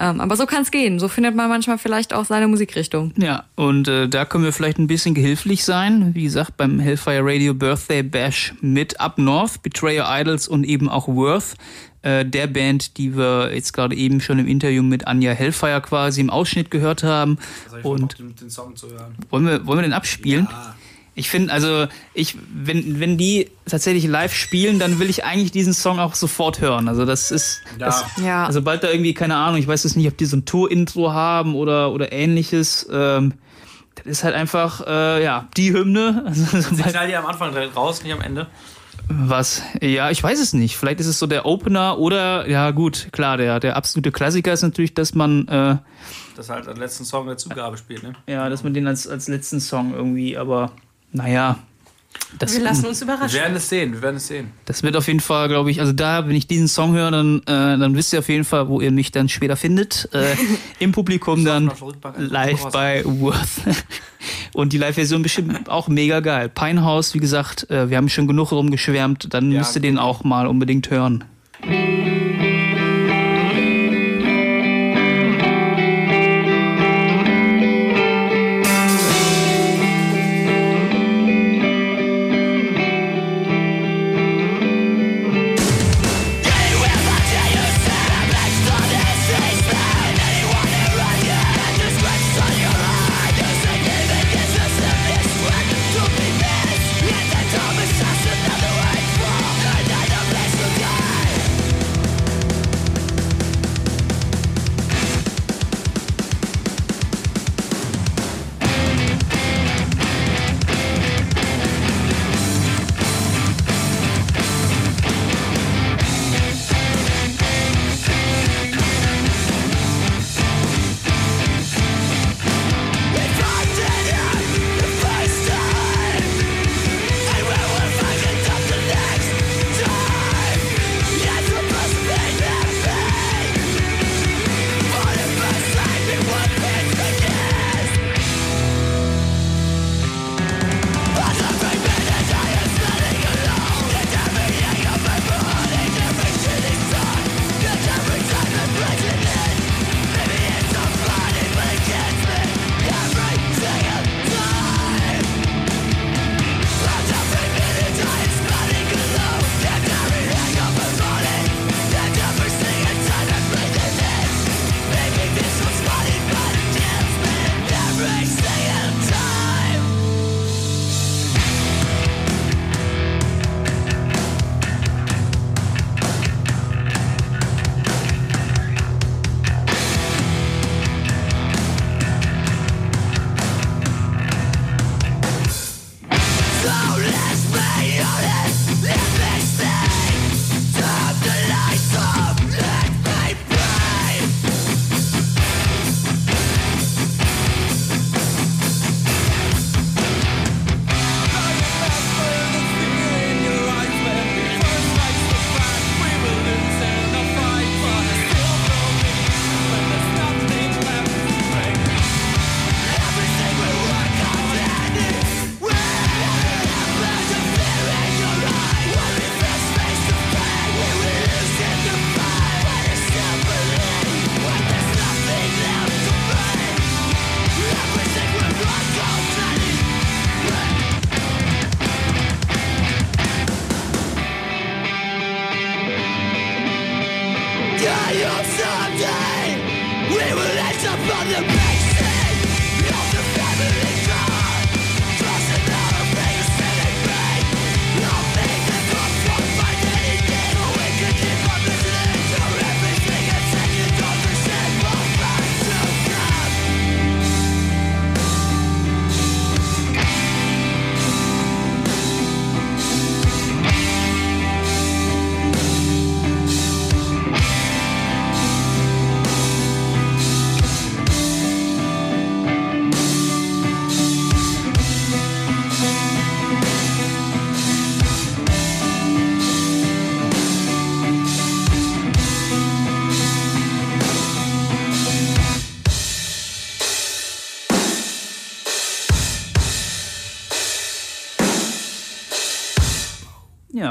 Speaker 3: Ähm, aber so kann es gehen. So findet man manchmal vielleicht auch seine Musikrichtung.
Speaker 2: Ja, und äh, da können wir vielleicht ein bisschen gehilflich sein. Wie gesagt, beim Hellfire Radio Birthday Bash mit Up North, Betrayer Idols und eben auch Worth, äh, der Band, die wir jetzt gerade eben schon im Interview mit Anja Hellfire quasi im Ausschnitt gehört haben. Und
Speaker 5: den, den Song zu hören.
Speaker 2: wollen wir, wollen wir den abspielen? Ich finde, also, ich, wenn, wenn die tatsächlich live spielen, dann will ich eigentlich diesen Song auch sofort hören. Also, das ist,
Speaker 5: Ja.
Speaker 2: das,
Speaker 3: Ja.
Speaker 2: also bald da irgendwie, keine Ahnung, ich weiß jetzt nicht, ob die so ein Tour-Intro haben oder, oder ähnliches. Ähm, das ist halt einfach, äh, ja, die Hymne. Also,
Speaker 5: Sie die am Anfang raus, nicht am Ende.
Speaker 2: was? Ja, ich weiß es nicht. Vielleicht ist es so der Opener oder, ja, gut, klar, der, der absolute Klassiker ist natürlich, dass man, äh,
Speaker 5: Das halt als letzten Song der Zugabe spielt, ne?
Speaker 2: ja, dass man den als, als letzten Song irgendwie, aber, naja. Das,
Speaker 4: Wir lassen uns
Speaker 5: Wir
Speaker 4: überraschen.
Speaker 5: werden es sehen, wir werden es sehen.
Speaker 2: Das wird auf jeden Fall, glaube ich, also da, wenn ich diesen Song höre, dann, äh, dann wisst ihr auf jeden Fall, wo ihr mich dann später findet. Äh, Im Publikum dann live bei Worth. Und die Live-Version bestimmt auch mega geil. Pinehouse, wie gesagt, äh, wir haben schon genug rumgeschwärmt, dann müsst ihr den auch mal unbedingt hören.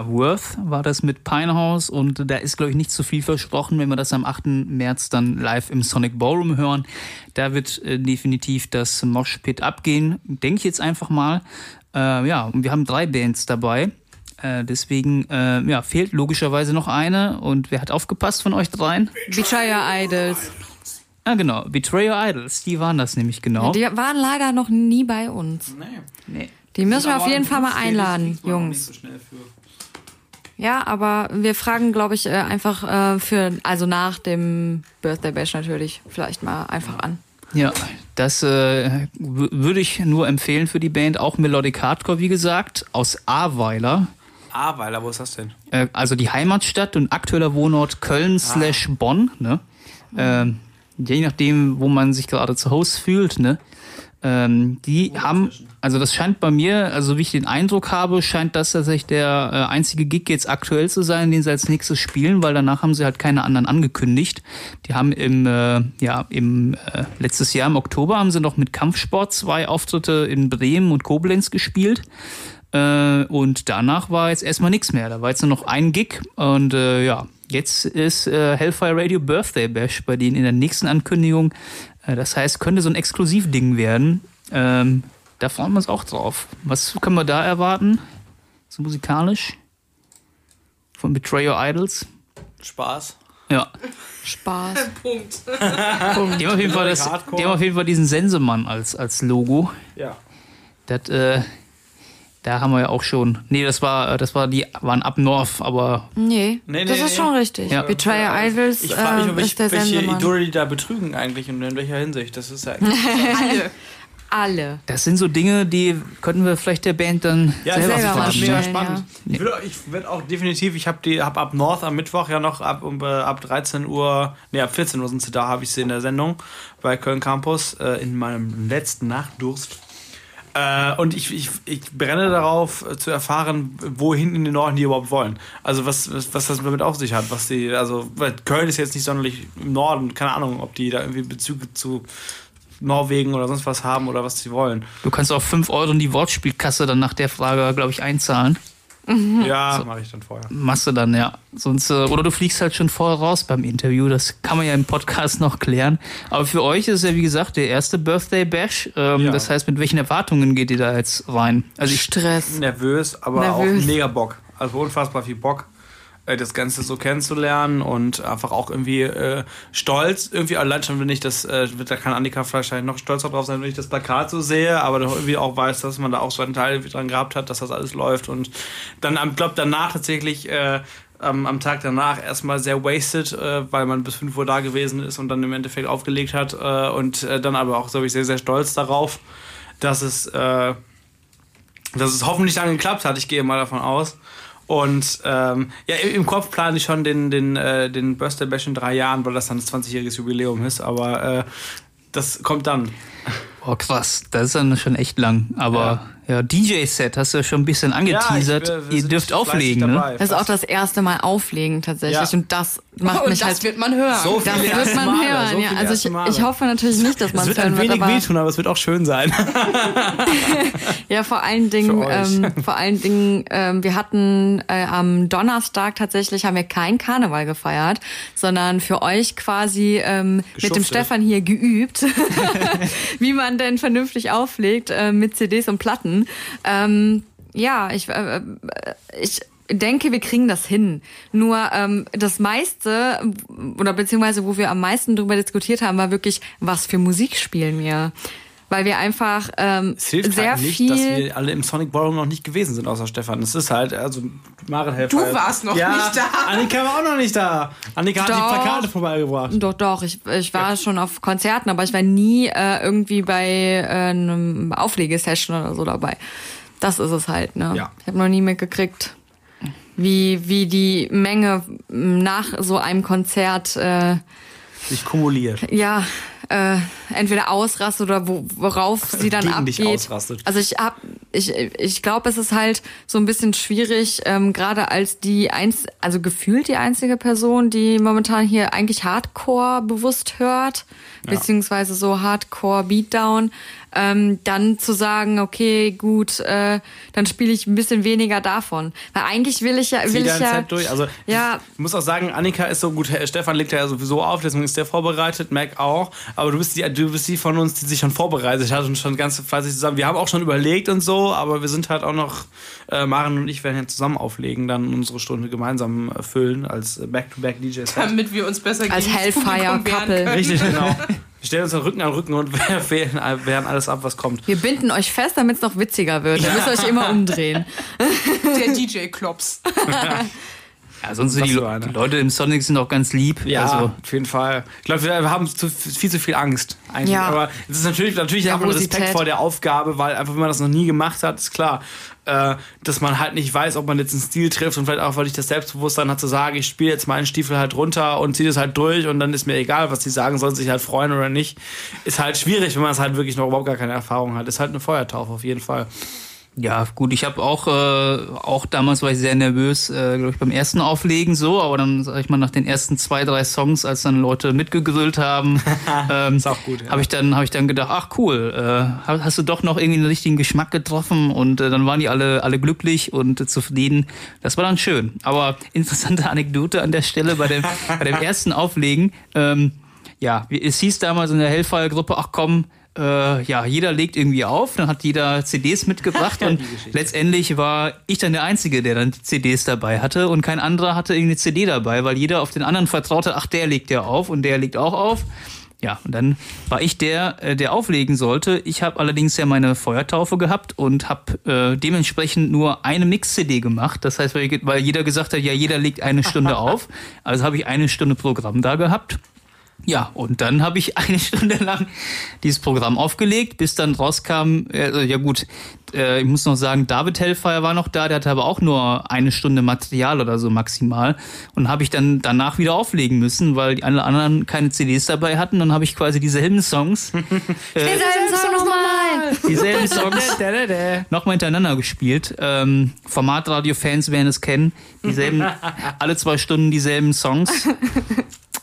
Speaker 2: Worth war das mit Pinehouse und da ist, glaube ich, nicht zu viel versprochen, wenn wir das am 8. März dann live im Sonic Ballroom hören. Da wird äh, definitiv das Moshpit abgehen, denke ich jetzt einfach mal. Äh, ja, und wir haben drei Bands dabei. Äh, deswegen äh, ja, fehlt logischerweise noch eine. Und wer hat aufgepasst von euch dreien?
Speaker 3: Betrayer Idols.
Speaker 2: Ah, genau. Betray Your Idols, die waren das nämlich genau.
Speaker 3: Die waren leider noch nie bei uns.
Speaker 2: Nee.
Speaker 3: Die müssen wir auf jeden Fall mal einladen, Jungs. Ja, aber wir fragen, glaube ich, äh, einfach äh, für, also nach dem Birthday Bash natürlich, vielleicht mal einfach an.
Speaker 2: Ja, das äh, würde ich nur empfehlen für die Band. Auch Melodic Hardcore, wie gesagt, aus Ahrweiler.
Speaker 5: Ahrweiler, wo ist das denn?
Speaker 2: Äh, also die Heimatstadt und aktueller Wohnort Köln slash Bonn. Ne? Ähm, je nachdem, wo man sich gerade zu Hause fühlt. Ne? Ähm, die haben, also das scheint bei mir, also wie ich den Eindruck habe, scheint das tatsächlich der äh, einzige Gig jetzt aktuell zu sein, den sie als nächstes spielen, weil danach haben sie halt keine anderen angekündigt. Die haben im, äh, ja, im äh, letztes Jahr im Oktober haben sie noch mit Kampfsport zwei Auftritte in Bremen und Koblenz gespielt. Äh, und danach war jetzt erstmal nichts mehr. Da war jetzt nur noch ein Gig und äh, ja, jetzt ist äh, Hellfire Radio Birthday Bash bei denen in der nächsten Ankündigung. Äh, das heißt, könnte so ein Exklusivding werden. Ähm, da freuen wir uns auch drauf. Was können wir da erwarten? So musikalisch? Von Betray Your Idols?
Speaker 5: Spaß.
Speaker 2: Ja.
Speaker 3: Spaß.
Speaker 4: Punkt.
Speaker 2: Die haben auf jeden Fall, das, die haben auf jeden Fall diesen Sensemann als, als Logo.
Speaker 5: Ja.
Speaker 2: Das, äh, da haben wir ja auch schon. Nee, das war, das war die, waren Up North, aber
Speaker 3: Nee,
Speaker 5: Nee,
Speaker 3: das
Speaker 5: nee,
Speaker 3: ist
Speaker 5: nee.
Speaker 3: schon richtig.
Speaker 2: Ja.
Speaker 3: Betrayer Idols
Speaker 5: Ich frage mich, ob ich,
Speaker 3: der
Speaker 5: welche
Speaker 3: Sendemann.
Speaker 5: Idole die da betrügen eigentlich und in welcher Hinsicht. Das ist ja
Speaker 3: Alle. Alle.
Speaker 2: das sind so Dinge, die könnten wir vielleicht der Band dann
Speaker 5: Ja,
Speaker 2: selber
Speaker 5: das ist
Speaker 2: verraten.
Speaker 5: mega
Speaker 2: ne?
Speaker 5: spannend. Ich würde ich werd auch definitiv, ich habe die hab ab North am Mittwoch ja noch ab, um, äh, ab 13 Uhr, nee, ab 14 Uhr sind sie da, habe ich sie in der Sendung bei Köln Campus äh, in meinem letzten Nachtdurst. Äh, und ich, ich, ich brenne darauf äh, zu erfahren, wohin in den Norden die überhaupt wollen. Also was, was, was das damit auf sich hat. Was die, also Köln ist jetzt nicht sonderlich im Norden, keine Ahnung, ob die da irgendwie Bezüge zu Norwegen oder sonst was haben oder was sie wollen.
Speaker 2: Du kannst auch 5 Euro in die Wortspielkasse dann nach der Frage, glaube ich, einzahlen.
Speaker 5: Ja, mache ich dann vorher.
Speaker 2: Machst du dann, ja. Sonst, äh, oder du fliegst halt schon vorher raus beim Interview. Das kann man ja im Podcast noch klären. Aber für euch ist es ja, wie gesagt, der erste Birthday Bash. Ähm,
Speaker 5: Ja.
Speaker 2: Das heißt, mit welchen Erwartungen geht ihr da jetzt rein? Also ich,
Speaker 3: Stress.
Speaker 5: nervös, aber
Speaker 3: Nervös.
Speaker 5: auch mega Bock. Also unfassbar viel Bock, das Ganze so kennenzulernen und einfach auch irgendwie äh, stolz. Irgendwie allein schon, wenn ich das, äh, wird da kann Annika wahrscheinlich noch stolzer drauf sein, wenn ich das Plakat so sehe, aber doch irgendwie auch weiß, dass man da auch so einen Teil dran gehabt hat, dass das alles läuft und dann am glaub danach tatsächlich äh, am, am Tag danach erstmal sehr wasted, äh, weil man bis 5 Uhr da gewesen ist und dann im Endeffekt aufgelegt hat äh, und äh, dann aber auch, glaube ich, sehr, sehr stolz darauf, dass es äh, dass es hoffentlich dann geklappt hat. Ich gehe mal davon aus. Und ähm, ja, im Kopf plane ich schon den, den, äh, den Birthday Bash in drei Jahren, weil das dann das 20-jähriges Jubiläum ist. Aber äh, das kommt dann.
Speaker 2: oh krass, das ist dann schon echt lang. Aber ja, DJ-Set hast du ja schon ein bisschen angeteasert.
Speaker 5: Ja, ich, wir
Speaker 2: ihr dürft auflegen, ne?
Speaker 5: dabei.
Speaker 3: Das ist auch das erste Mal auflegen tatsächlich.
Speaker 5: Ja.
Speaker 3: Und das macht
Speaker 4: Und
Speaker 3: mich
Speaker 4: das
Speaker 3: halt.
Speaker 4: wird man hören.
Speaker 5: So
Speaker 3: das
Speaker 5: viele
Speaker 3: wird man
Speaker 5: Male,
Speaker 3: hören,
Speaker 5: so
Speaker 3: ja. Also ich, ich hoffe natürlich nicht, dass man
Speaker 5: Es
Speaker 3: es
Speaker 5: wird ein
Speaker 3: hören wird,
Speaker 5: wenig
Speaker 3: aber
Speaker 5: wehtun, aber es wird auch schön sein.
Speaker 3: ja, vor allen Dingen, ähm, vor allen Dingen, ähm, wir hatten äh, am Donnerstag tatsächlich haben wir kein Karneval gefeiert, sondern für euch quasi ähm, mit dem. Stefan hier geübt, wie man denn vernünftig auflegt äh, mit CDs und Platten. Ähm, ja, ich, äh, äh, ich denke, wir kriegen das hin. Nur ähm, das meiste oder beziehungsweise wo wir am meisten drüber diskutiert haben, war wirklich, was für Musik spielen wir. Weil wir einfach ähm,
Speaker 5: Es hilft
Speaker 3: sehr
Speaker 5: halt nicht,
Speaker 3: viel.
Speaker 5: dass wir alle im Sonic Ballroom noch nicht gewesen sind, außer Stefan. Es ist halt, also Maren Helfer.
Speaker 4: Du warst noch
Speaker 5: ja,
Speaker 4: nicht da.
Speaker 5: Annika war auch noch nicht da. Annika hat
Speaker 3: Doch.
Speaker 5: die Plakate vorbeigebracht.
Speaker 3: Doch, doch. Ich, ich war schon auf Konzerten, aber ich war nie äh, irgendwie bei äh, einem Auflegesession oder so dabei. Das ist es halt, ne?
Speaker 5: Ja.
Speaker 3: Ich habe noch nie mitgekriegt, wie, wie die Menge nach so einem Konzert, äh,
Speaker 5: Sich kumuliert.
Speaker 3: ja, äh, entweder ausrastet oder wo, worauf sie dann
Speaker 5: Gegen dich
Speaker 3: abgeht.
Speaker 5: ausrastet.
Speaker 3: Also ich hab, ich, ich glaube, es ist halt so ein bisschen schwierig, ähm, gerade als die eins, also gefühlt die einzige Person, die momentan hier eigentlich Hardcore bewusst hört,
Speaker 5: Ja.
Speaker 3: beziehungsweise so Hardcore Beatdown, ähm, dann zu sagen, okay, gut, äh, dann spiele ich ein bisschen weniger davon. Weil eigentlich will ich ja, will ich ja,
Speaker 5: durch. Also
Speaker 3: ja,
Speaker 5: ich muss auch sagen, Annika ist so gut. Stefan legt ja sowieso auf, deswegen ist der vorbereitet, Mac auch. Aber du bist die, du bist die von uns, die sich schon vorbereitet hat und schon ganz fleißig zusammen. Wir haben auch schon überlegt und so, aber wir sind halt auch noch, äh, Maren und ich werden ja zusammen auflegen, dann unsere Stunde gemeinsam äh, füllen als äh, Back-to-Back-DJs.
Speaker 4: Damit wir uns besser
Speaker 3: Als Hellfire-Couple.
Speaker 5: Richtig, genau. Wir stellen uns dann Rücken an Rücken und wehren, wehren alles ab, was kommt.
Speaker 3: wir binden euch fest, damit es noch witziger wird. Ihr müsst euch immer umdrehen.
Speaker 4: Der DJ Klops.
Speaker 13: Ja, sonst sind die, Le- die Leute im Sonic sind auch ganz lieb.
Speaker 5: Ja,
Speaker 13: Also,
Speaker 5: auf jeden Fall. Ich glaube, wir haben zu, viel zu viel Angst. Eigentlich.
Speaker 3: Ja.
Speaker 5: Aber es ist natürlich, natürlich hat man Respekt vor der Aufgabe, weil einfach, wenn man das noch nie gemacht hat, ist klar, äh, dass man halt nicht weiß, ob man jetzt einen Stil trifft und vielleicht auch, weil ich das Selbstbewusstsein hat, zu sagen, ich spiele jetzt meinen Stiefel halt runter und ziehe das halt durch und dann ist mir egal, was die sagen, sollen sich halt freuen oder nicht. Ist halt schwierig, wenn man es halt wirklich noch überhaupt gar keine Erfahrung hat. Ist halt eine Feuertaufe auf jeden Fall.
Speaker 13: Ja, gut, ich habe auch, äh, auch damals war ich sehr nervös, äh, glaube ich, beim ersten Auflegen so, aber dann, sag ich mal, nach den ersten zwei, drei Songs, als dann Leute mitgegrillt haben, ähm,
Speaker 5: Ist auch gut, ja.
Speaker 13: habe ich dann habe ich dann gedacht, ach cool, äh, hast du doch noch irgendwie einen richtigen Geschmack getroffen und äh, dann waren die alle alle glücklich und äh, zufrieden. Das war dann schön. Aber interessante Anekdote an der Stelle bei dem bei dem ersten Auflegen. Ähm, ja, es hieß damals in der Hellfire-Gruppe, ach komm, äh, ja, jeder legt irgendwie auf, dann hat jeder CDs mitgebracht und letztendlich war ich dann der Einzige, der dann die CDs dabei hatte und kein anderer hatte irgendeine CD dabei, weil jeder auf den anderen vertraute, ach, der legt ja auf und der legt auch auf. Ja, und dann war ich der, äh, der auflegen sollte. Ich habe allerdings ja meine Feuertaufe gehabt und habe äh, dementsprechend nur eine Mix-CD gemacht. Das heißt, weil, weil jeder gesagt hat, ja, jeder legt eine Stunde auf. Also habe ich eine Stunde Programm da gehabt. Ja, und dann habe ich eine Stunde lang dieses Programm aufgelegt, bis dann rauskam, äh, ja gut, äh, ich muss noch sagen, David Hellfire war noch da, der hatte aber auch nur eine Stunde Material oder so maximal. Und habe ich dann danach wieder auflegen müssen, weil die alle anderen keine CDs dabei hatten. Dann habe ich quasi dieselben Songs, äh,
Speaker 3: Dieselben Song nochmal.
Speaker 13: dieselben Songs nochmal hintereinander gespielt. Ähm, Formatradio-Fans werden es kennen. Dieselben, alle zwei Stunden dieselben Songs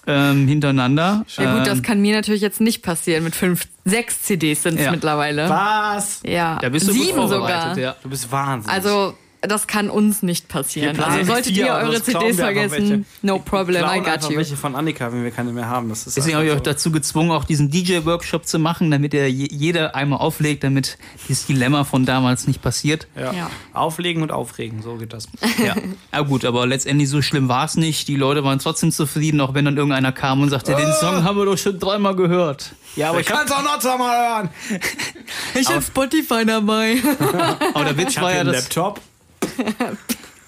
Speaker 13: ähm, hintereinander.
Speaker 3: Ja gut, das
Speaker 13: Ähm,
Speaker 3: kann mir natürlich jetzt nicht passieren. Mit fünf, sechs CDs sind es
Speaker 13: Ja.
Speaker 3: mittlerweile.
Speaker 5: Was?
Speaker 3: Ja,
Speaker 13: Da bist du gut
Speaker 3: sieben
Speaker 13: vorbereitet,
Speaker 3: sogar.
Speaker 13: ja.
Speaker 5: Du bist wahnsinnig.
Speaker 3: Also das kann uns nicht passieren. Also solltet ihr eure
Speaker 5: das
Speaker 3: CDs vergessen, no problem, I got you.
Speaker 5: welche von Annika, wenn wir keine mehr haben. Das ist
Speaker 13: Deswegen habe ich euch dazu gezwungen, auch diesen DJ-Workshop zu machen, damit er je- jeder einmal auflegt, damit dieses Dilemma von damals nicht passiert.
Speaker 5: Ja.
Speaker 3: Ja.
Speaker 5: Auflegen und aufregen, so geht das.
Speaker 13: Ja. ja gut, aber letztendlich so schlimm war es nicht. Die Leute waren trotzdem zufrieden, auch wenn dann irgendeiner kam und sagte, den Song haben wir doch schon dreimal gehört. Ja, aber ich hab,
Speaker 5: kann's auch noch zweimal hören.
Speaker 3: Ich hab Spotify dabei.
Speaker 13: aber der Witz war ja, dass,
Speaker 5: Laptop.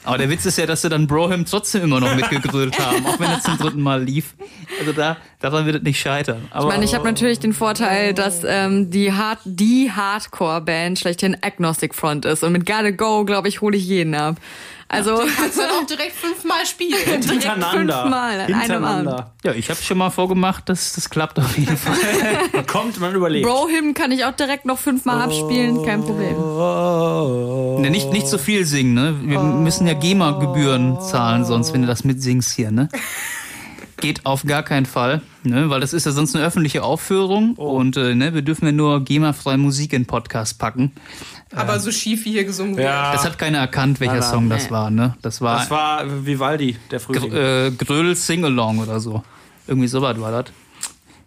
Speaker 13: Aber der Witz ist ja, dass sie dann Broham trotzdem immer noch mitgegrölt haben, auch wenn er zum dritten Mal lief. Also da, daran wird es nicht scheitern. Aber
Speaker 3: Ich meine, ich habe natürlich den Vorteil, dass ähm, die, Hard die Hardcore-Band schlechthin Agnostic Front ist. Und mit Gotta Go, glaube ich, hole ich jeden ab. Also
Speaker 4: Kannst du dann auch direkt fünfmal spielen.
Speaker 5: Hintereinander.
Speaker 3: fünfmal an einem
Speaker 5: Hintereinander.
Speaker 13: ja, ich habe schon mal vorgemacht, dass das klappt auf jeden Fall.
Speaker 5: Man kommt, man überlebt.
Speaker 3: Bro-Hymn kann ich auch direkt noch fünfmal abspielen, kein Problem.
Speaker 13: Ne, nicht, nicht so viel singen, ne? Wir müssen ja GEMA-Gebühren zahlen, sonst, wenn du das mitsingst hier, ne? Geht auf gar keinen Fall, ne? Weil das ist ja sonst eine öffentliche Aufführung und äh, ne, wir dürfen ja nur GEMA-freie Musik in Podcast packen.
Speaker 4: Aber so schief wie hier gesungen wird.
Speaker 5: Ja.
Speaker 13: Das hat keiner erkannt, welcher
Speaker 5: nein.
Speaker 13: Song das war, ne? Das war,
Speaker 5: Das war Vivaldi, der Frühling.
Speaker 13: Gr äh, Gröll Sing-Along oder so. Irgendwie sowas war das.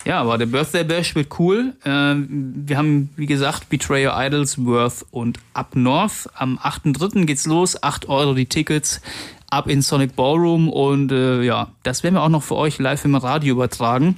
Speaker 13: Ja, aber der Birthday Bash wird cool. Ähm, wir haben, wie gesagt, Betray Your Idols, Worth und Up North. Am 8.3. geht's los. 8 Euro die Tickets. Ab in Sonic Ballroom. Und äh, ja, das werden wir auch noch für euch live im Radio übertragen.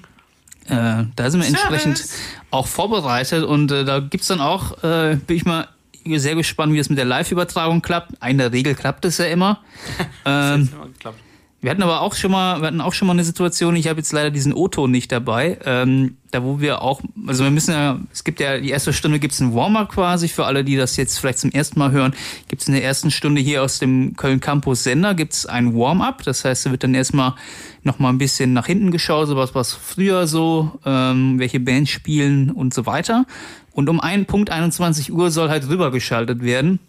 Speaker 13: Äh, da sind wir entsprechend auch vorbereitet. Und äh, da gibt's dann auch, äh, bin ich mal sehr gespannt, wie das mit der Live-Übertragung klappt. In der Regel klappt es ja immer. ähm,
Speaker 5: Ja, geklappt.
Speaker 2: Wir hatten aber auch schon mal, wir hatten auch schon mal eine Situation, ich habe jetzt leider diesen O-Ton nicht dabei, ähm, da wo wir auch, also wir müssen ja, es gibt ja, die erste Stunde gibt es einen Warm-up quasi, für alle, die das jetzt vielleicht zum ersten Mal hören, gibt es in der ersten Stunde hier aus dem Köln Campus Sender, gibt es ein Warm-up, das heißt, da wird dann erstmal nochmal ein bisschen nach hinten geschaut, so was, was früher so, ähm, welche Bands spielen und so weiter. Und um einen Punkt 21 Uhr soll halt rübergeschaltet werden.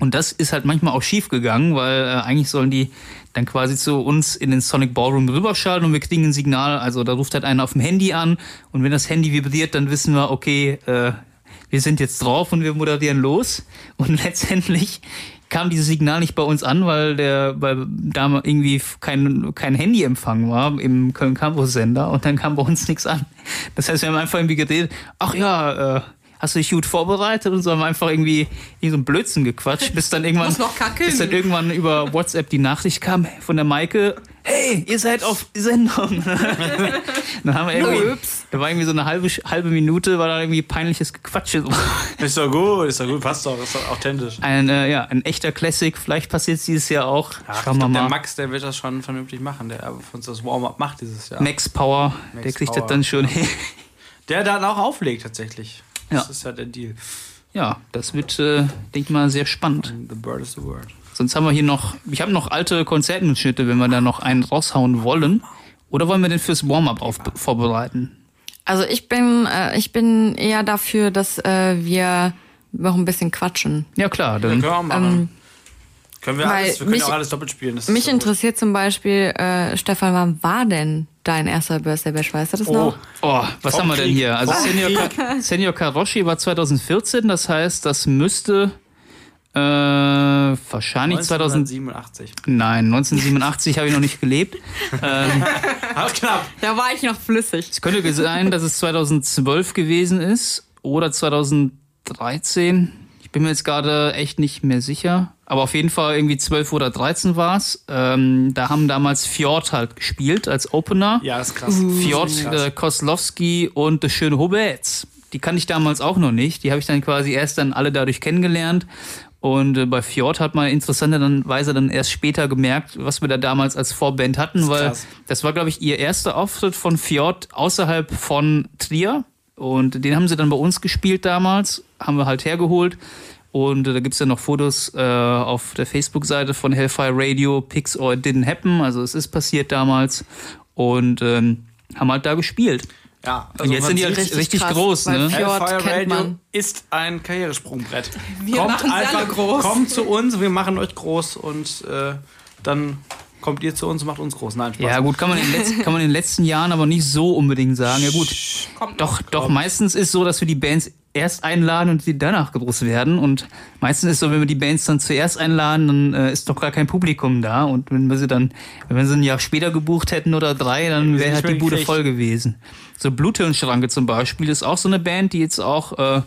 Speaker 2: Und das ist halt manchmal auch schief gegangen, weil äh, eigentlich sollen die dann quasi zu uns in den Sonic Ballroom rüberschalten und wir kriegen ein Signal. Also da ruft halt einer auf dem Handy an und wenn das Handy vibriert, dann wissen wir, okay, äh, wir sind jetzt drauf und wir moderieren los. Und letztendlich kam dieses Signal nicht bei uns an, weil der weil da irgendwie kein, kein Handyempfang war im Köln Campus Sender und dann kam bei uns nichts an. Das heißt, wir haben einfach irgendwie geredet, ach ja, äh, hast du dich gut vorbereitet und so haben einfach irgendwie, irgendwie so einen Blödsinn gequatscht, bis dann irgendwann, bis dann irgendwann über WhatsApp die Nachricht kam von der Maike, hey, ihr seid auf Sendung. dann haben wir irgendwie, da war irgendwie so eine halbe, halbe Minute, war da irgendwie peinliches Gequatsche.
Speaker 5: Ist doch gut, ist doch gut, passt doch, ist doch authentisch.
Speaker 2: Ein, äh, ja, ein echter Classic, vielleicht passiert es dieses Jahr auch.
Speaker 5: Ja,
Speaker 2: Schauen
Speaker 5: ich
Speaker 2: wir
Speaker 5: glaub, der
Speaker 2: mal.
Speaker 5: Max, der wird das schon vernünftig machen, der für uns das Warm-up macht dieses Jahr.
Speaker 2: Max Power,
Speaker 5: Max
Speaker 2: der kriegt
Speaker 5: Power.
Speaker 2: das dann schon hin.
Speaker 5: Der dann auch auflegt tatsächlich.
Speaker 2: Ja.
Speaker 5: Das ist ja der Deal.
Speaker 2: Ja, das wird, äh, denke ich mal, sehr spannend.
Speaker 5: The bird is the word.
Speaker 2: Sonst haben wir hier noch, ich habe noch alte Konzertmitschnitte, wenn wir da noch einen raushauen wollen. Oder wollen wir den fürs Warm-up auf- vorbereiten?
Speaker 3: Also ich bin, äh, ich bin eher dafür, dass äh, wir noch ein bisschen quatschen.
Speaker 2: Ja klar,
Speaker 5: Ja, auch machen.
Speaker 3: Ähm,
Speaker 5: können wir
Speaker 3: weil
Speaker 5: alles, wir können
Speaker 3: mich-
Speaker 5: auch alles doppelt spielen. Das
Speaker 3: Mich
Speaker 5: so
Speaker 3: interessiert zum Beispiel, äh, Stefan, wann war denn dein erster Birthday Bash? Weißt du das noch?
Speaker 2: Oh, was
Speaker 5: Vom
Speaker 2: haben wir denn hier? Also
Speaker 5: Vom
Speaker 2: Senior,
Speaker 5: Krieg.
Speaker 2: Ka Senior Karoshi war 2014, das heißt, das müsste äh, wahrscheinlich 2000.
Speaker 5: 1987.
Speaker 2: Nein, 1987 habe ich noch nicht gelebt. ähm,
Speaker 5: knapp.
Speaker 3: Da war ich noch flüssig.
Speaker 2: es könnte sein, dass es 2012 gewesen ist oder 2013. Ich bin mir jetzt gerade echt nicht mehr sicher. Aber auf jeden Fall irgendwie 12 oder 13 war es. Ähm, da haben damals Fjord halt gespielt als Opener.
Speaker 5: Ja, das ist krass.
Speaker 2: Fjord,
Speaker 5: ist krass.
Speaker 2: äh, Koslowski und das schöne Hobetz. Die kannte ich damals auch noch nicht. Die habe ich dann quasi erst dann alle dadurch kennengelernt. Und äh, bei Fjord hat man interessanterweise dann erst später gemerkt, was wir da damals als Vorband hatten, weil
Speaker 5: krass.
Speaker 2: das war, glaube ich, ihr erster Auftritt von Fjord außerhalb von Trier. Und den haben sie dann bei uns gespielt damals, haben wir halt hergeholt. Und äh, da gibt's dann noch Fotos äh, auf der Facebook-Seite von Hellfire Radio, Pics or It Didn't Happen. Also es ist passiert damals. Und ähm, haben halt da gespielt.
Speaker 5: Ja,
Speaker 2: Und jetzt sind die halt richtig, richtig groß,
Speaker 3: weil
Speaker 2: ne?
Speaker 3: Fjord
Speaker 5: Hellfire
Speaker 3: kennt
Speaker 5: Radio
Speaker 3: man.
Speaker 5: ist ein Karrieresprungbrett.
Speaker 4: Wir
Speaker 5: kommt
Speaker 4: machen's
Speaker 5: einfach
Speaker 4: alle groß.
Speaker 5: Kommt zu uns, wir machen euch groß und äh, dann kommt ihr zu uns und macht uns groß. Nein, Spaß.
Speaker 2: Ja, gut, kann man, in den letzten, kann man in den letzten Jahren aber nicht so unbedingt sagen. Ja, gut.
Speaker 4: Kommt
Speaker 2: Doch, doch, meistens ist so, dass wir die Bands erst einladen und die danach groß werden. Und meistens ist so, wenn wir die Bands dann zuerst einladen, dann äh, ist doch gar kein Publikum da. Und wenn wir sie dann, wenn wir sie ein Jahr später gebucht hätten oder drei, dann wäre halt die Bude voll gewesen. So Bluthirnschranke zum Beispiel ist auch so eine Band, die jetzt auch äh,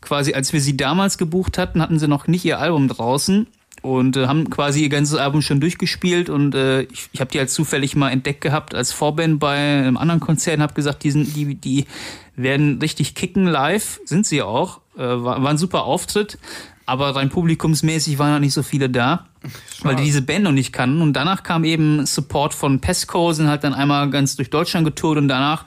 Speaker 2: quasi, als wir sie damals gebucht hatten, hatten sie noch nicht ihr Album draußen und äh, haben quasi ihr ganzes Album schon durchgespielt und äh, ich, ich habe die halt zufällig mal entdeckt gehabt als Vorband bei einem anderen Konzert und habe gesagt, die, sind, die, die werden richtig kicken live, sind sie auch, äh, war, war ein super Auftritt, aber rein publikumsmäßig waren halt nicht so viele da, weil die diese Band noch nicht kannten und danach kam eben Support von Pesco, sind halt dann einmal ganz durch Deutschland getourt und danach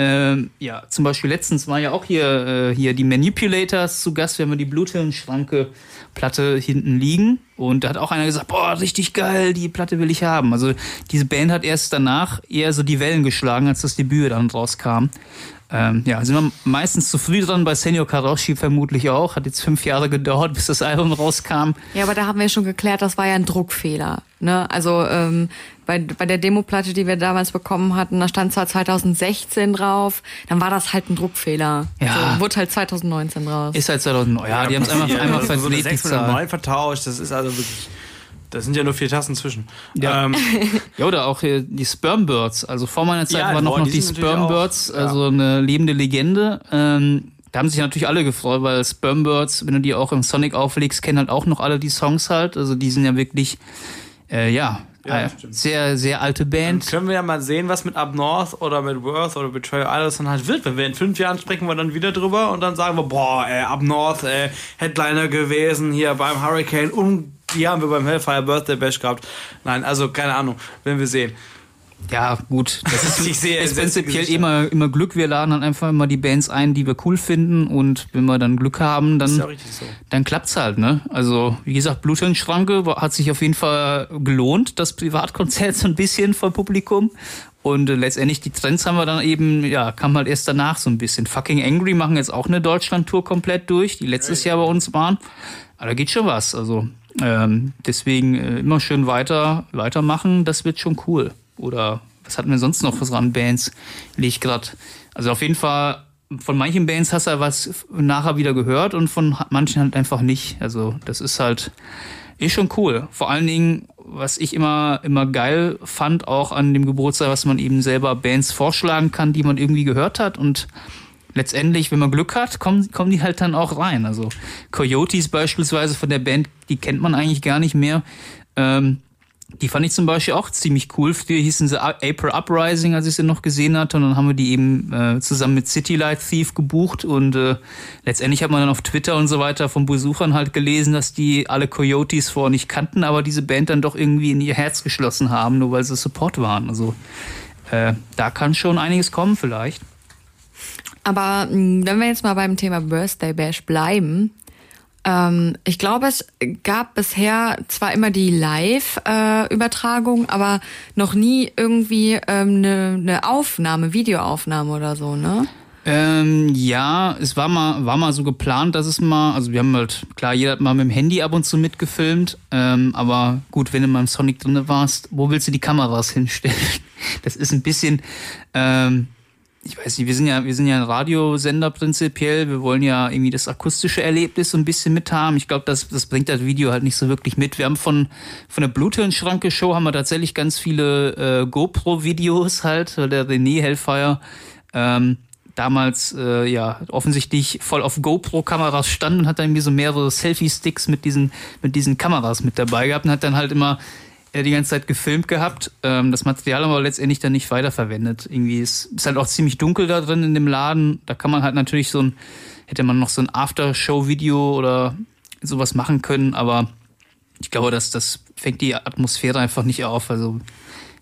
Speaker 2: ähm, ja, zum Beispiel letztens war ja auch hier, äh, hier die Manipulators zu Gast, wir die Bluthirnschranke Platte hinten liegen. Und da hat auch einer gesagt, boah, richtig geil, die Platte will ich haben. Also diese Band hat erst danach eher so die Wellen geschlagen, als das Debüt dann rauskam. Ähm, ja, sind wir meistens zu früh dran, bei Senor Karoshi vermutlich auch. Hat jetzt fünf Jahre gedauert, bis das Album rauskam.
Speaker 3: Ja, aber da haben wir schon geklärt, das war ja ein Druckfehler. Ne? Also ähm, bei, bei der Demoplatte, die wir damals bekommen hatten, da stand zwar 2016 drauf, dann war das halt ein Druckfehler.
Speaker 2: Ja.
Speaker 3: Also, wurde halt 2019 draus.
Speaker 2: Ist halt 2009. Ja, die haben es einmal,
Speaker 5: Ja,
Speaker 2: einmal
Speaker 5: so eine
Speaker 2: verdreht, die
Speaker 5: 6 oder
Speaker 2: Zahl.
Speaker 5: 9 vertauscht, das ist also wirklich. Das sind ja nur vier Tasten zwischen.
Speaker 2: Ja.
Speaker 5: Ähm,
Speaker 2: Ja, oder auch die Spermbirds. Also vor meiner Zeit
Speaker 5: Ja,
Speaker 2: waren noch, noch
Speaker 5: die
Speaker 2: die Spermbirds,
Speaker 5: auch, ja.
Speaker 2: also eine lebende Legende. Ähm, da haben sich natürlich alle gefreut, weil Spermbirds, wenn du die auch im Sonic auflegst, kennen halt auch noch alle die Songs halt. Also die sind ja wirklich, äh, ja,
Speaker 5: Ja, das stimmt.
Speaker 2: sehr, sehr alte Band.
Speaker 5: Können wir ja mal sehen, was mit Up North oder mit Worth oder Betrayal alles dann halt wird. Wenn wir in fünf Jahren sprechen wir dann wieder drüber und dann sagen wir, boah, ey, Up North, ey, Headliner gewesen hier beim Hurricane, die haben wir beim Hellfire Birthday Bash gehabt. Nein, also keine Ahnung, werden wir sehen.
Speaker 2: Ja, gut. Das ist,
Speaker 5: Ich sehe
Speaker 2: ist prinzipiell
Speaker 5: Gesichter.
Speaker 2: immer, immer Glück. Wir laden dann einfach immer die Bands ein, die wir cool finden. Und wenn wir dann Glück haben,
Speaker 5: ja
Speaker 2: dann,
Speaker 5: richtig so.
Speaker 2: dann klappt's halt, ne? Also, wie gesagt, Bluthirnschranke hat sich auf jeden Fall gelohnt, das Privatkonzert so ein bisschen vor Publikum. Und äh, letztendlich die Trends haben wir dann eben, ja, kam halt erst danach so ein bisschen. Fucking Angry machen jetzt auch eine Deutschland-Tour komplett durch, die letztes Jahr bei uns waren. Aber da geht schon was. Also, ähm, deswegen äh, immer schön weiter, weitermachen, das wird schon cool. Oder was hatten wir sonst noch für an Bands? Ich gerade. Also auf jeden Fall, von manchen Bands hast du was nachher wieder gehört und von manchen halt einfach nicht. Also das ist halt, ist schon cool. Vor allen Dingen, was ich immer, immer geil fand, auch an dem Geburtstag, was man eben selber Bands vorschlagen kann, die man irgendwie gehört hat und letztendlich, wenn man Glück hat, kommen, kommen die halt dann auch rein. Also Coyotes beispielsweise von der Band, die kennt man eigentlich gar nicht mehr. Ähm, die fand ich zum Beispiel auch ziemlich cool. Früher hießen sie April Uprising, als ich sie noch gesehen hatte. Und dann haben wir die eben äh, zusammen mit City Light Thief gebucht. Und äh, letztendlich hat man dann auf Twitter und so weiter von Besuchern halt gelesen, dass die alle Coyotes vorher nicht kannten, aber diese Band dann doch irgendwie in ihr Herz geschlossen haben, nur weil sie Support waren. Also äh, da kann schon einiges kommen vielleicht.
Speaker 3: Aber wenn wir jetzt mal beim Thema Birthday Bash bleiben, ich glaube, es gab bisher zwar immer die Live-Übertragung, aber noch nie irgendwie ähm, eine, eine Aufnahme, Videoaufnahme oder so, ne?
Speaker 2: Ähm, ja, es war mal, war mal so geplant, dass es mal, also wir haben halt, klar, jeder hat mal mit dem Handy ab und zu mitgefilmt, ähm, aber gut, wenn du mal im Sonic drinne warst, wo willst du die Kameras hinstellen? Das ist ein bisschen, ähm, ich weiß nicht, wir sind ja, wir sind ja ein Radiosender prinzipiell, wir wollen ja irgendwie das akustische Erlebnis so ein bisschen mit haben. Ich glaube, das, das bringt das Video halt nicht so wirklich mit. Wir haben von, von der Bluthirnschranke-Show haben wir tatsächlich ganz viele äh, GoPro-Videos halt, weil der René Hellfire, ähm, damals äh, ja offensichtlich voll auf GoPro-Kameras stand und hat dann irgendwie so mehrere Selfie-Sticks mit diesen, mit diesen Kameras mit dabei gehabt und hat dann halt immer die ganze Zeit gefilmt gehabt. Ähm, das Material aber letztendlich dann nicht weiterverwendet. Irgendwie ist, ist halt auch ziemlich dunkel da drin in dem Laden. Da kann man halt natürlich so ein, hätte man noch so ein After-Show-Video oder sowas machen können, aber ich glaube, dass das fängt die Atmosphäre einfach nicht auf. Also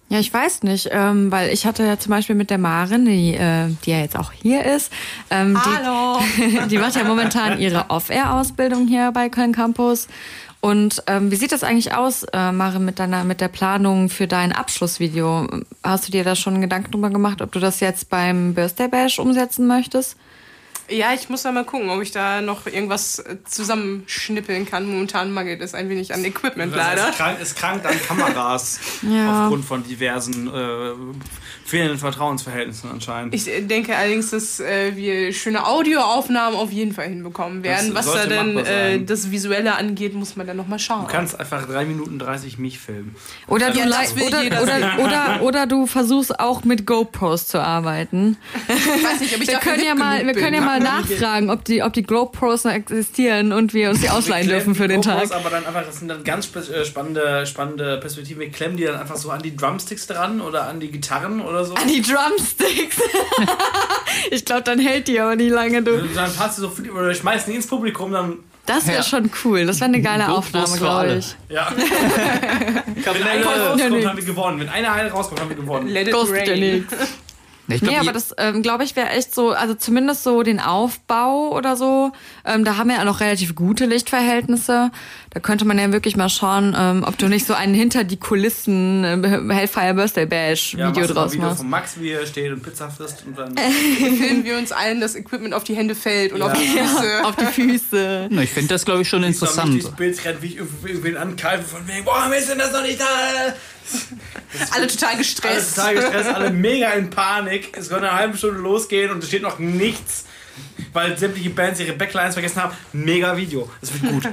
Speaker 3: Ja, ich weiß nicht, ähm, weil ich hatte ja zum Beispiel mit der Marin, die, äh, die ja jetzt auch hier ist, ähm,
Speaker 4: Hallo.
Speaker 3: Die, die macht ja momentan ihre Off-Air-Ausbildung hier bei Köln Campus. Und ähm, wie sieht das eigentlich aus, äh, Marin, mit deiner, mit der Planung für dein Abschlussvideo? Hast du dir da schon Gedanken drüber gemacht, ob du das jetzt beim Birthday Bash umsetzen möchtest?
Speaker 4: Ja, ich muss da mal gucken, ob ich da noch irgendwas äh, zusammenschnippeln kann. Momentan mangelt es ein wenig an Equipment leider.
Speaker 5: Es krankt, es krankt an Kameras
Speaker 4: Ja.
Speaker 5: aufgrund von diversen äh, fehlenden Vertrauensverhältnissen anscheinend.
Speaker 4: Ich äh, denke allerdings, dass äh, wir schöne Audioaufnahmen auf jeden Fall hinbekommen werden.
Speaker 5: Das
Speaker 4: Was da
Speaker 5: machbar
Speaker 4: äh, das Visuelle angeht, muss man dann nochmal schauen.
Speaker 5: Du kannst einfach 3 Minuten 30 mich filmen.
Speaker 3: Oder du, lei-
Speaker 4: will
Speaker 3: oder, oder, oder, oder du versuchst auch mit GoPros zu arbeiten.
Speaker 4: Ich weiß nicht, ob ich
Speaker 3: wir
Speaker 4: dafür
Speaker 3: können ja mal, wir können ja
Speaker 4: bin.
Speaker 3: Mal nachfragen, ob die, ob die GoPros noch existieren und wir uns die ausleihen dürfen für den
Speaker 5: die
Speaker 3: Tag.
Speaker 5: GoPros, Aber dann einfach, das sind dann ganz äh, spannende, spannende Perspektiven. Wir klemmen die dann einfach so an die Drumsticks dran oder an die Gitarren oder so.
Speaker 3: An die Drumsticks. ich glaube, dann hält die aber nicht lange du.
Speaker 5: Dann passt du so viel, oder schmeißen die ins Publikum, dann.
Speaker 3: Das wäre
Speaker 5: Ja.
Speaker 3: schon cool. Das wäre eine geile
Speaker 5: GoPros
Speaker 3: Aufnahme, glaube ich.
Speaker 5: Ja. Wenn einer rauskommt, haben wir gewonnen. Wenn einer Heil rauskommt, haben wir gewonnen.
Speaker 4: Let it rain.
Speaker 2: Ich
Speaker 3: Nee,
Speaker 2: glaub,
Speaker 3: aber
Speaker 2: je-
Speaker 3: das, ähm, glaube ich, wäre echt so, also zumindest so den Aufbau oder so, ähm, da haben wir ja noch relativ gute Lichtverhältnisse. Da könnte man ja wirklich mal schauen, ähm, ob du nicht so einen hinter die Kulissen äh, Hellfire Birthday Bash
Speaker 5: Ja,
Speaker 3: Video
Speaker 5: machst mal ein
Speaker 3: draus
Speaker 5: Video
Speaker 3: machst.
Speaker 5: von Max, wie er steht und Pizza frisst und dann.
Speaker 4: filmen wir uns allen das Equipment auf die Hände fällt und auf die Füße.
Speaker 3: Auf die Füße.
Speaker 2: Na, ich finde das, glaube ich, schon
Speaker 5: Ich
Speaker 2: interessant.
Speaker 5: durchs Bild rennen, wie ich irgendwen ankeife von wegen, boah, wir sind das noch nicht da.
Speaker 4: Alle total
Speaker 5: Alle
Speaker 4: gestresst.
Speaker 5: total gestresst, alle mega in Panik. Es wird eine halbe Stunde losgehen und es steht noch nichts, weil sämtliche Bands ihre Backlines vergessen haben. Mega Video. Es wird gut.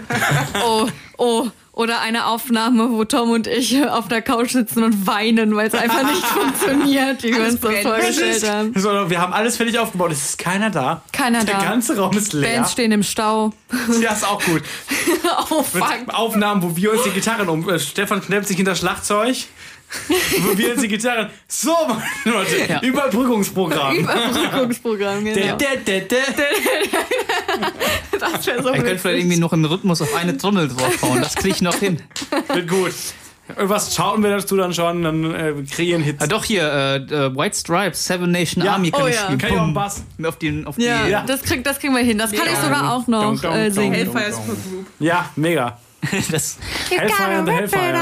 Speaker 3: Oh, oh. Oder eine Aufnahme, wo Tom und ich auf der Couch sitzen und weinen, weil es einfach nicht funktioniert, wie wir uns das vorgestellt haben.
Speaker 5: So, wir haben alles fertig aufgebaut. Es ist keiner da.
Speaker 3: Keiner
Speaker 5: Der
Speaker 3: da.
Speaker 5: ganze Raum ist leer.
Speaker 3: Bands stehen im Stau.
Speaker 5: Ja, ist auch gut.
Speaker 3: oh,
Speaker 5: Mit
Speaker 3: fuck.
Speaker 5: Aufnahmen, wo wir uns die Gitarren um. Äh, Stefan knappt sich hinter Schlagzeug. Wir uns die Gitarren. So, meine Leute. Überbrückungsprogramm.
Speaker 3: Überbrückungsprogramm, genau.
Speaker 5: Der, der, der, der.
Speaker 3: Das wäre so
Speaker 13: ich könnte vielleicht irgendwie noch im Rhythmus auf eine Trommel draufhauen. Das kriege ich noch hin.
Speaker 5: Wird gut. Irgendwas schauen wir dazu dann schon, dann äh, wir kreieren Hits.
Speaker 13: Ah, doch hier, äh, äh, White Stripes, Seven Nation
Speaker 5: Ja.
Speaker 13: Army kann
Speaker 3: Oh
Speaker 13: ich
Speaker 3: ja.
Speaker 13: spielen.
Speaker 5: Kann ich auch
Speaker 13: Bumm.
Speaker 5: Bass.
Speaker 13: Auf den, auf
Speaker 3: Ja,
Speaker 13: die,
Speaker 5: Ja.
Speaker 3: Das, krieg, das kriegen wir hin. Das kann ich sogar auch noch äh, singen.
Speaker 4: Hellfire Supergroup.
Speaker 5: Ja, mega.
Speaker 13: das,
Speaker 5: Hellfire and the Hellfires.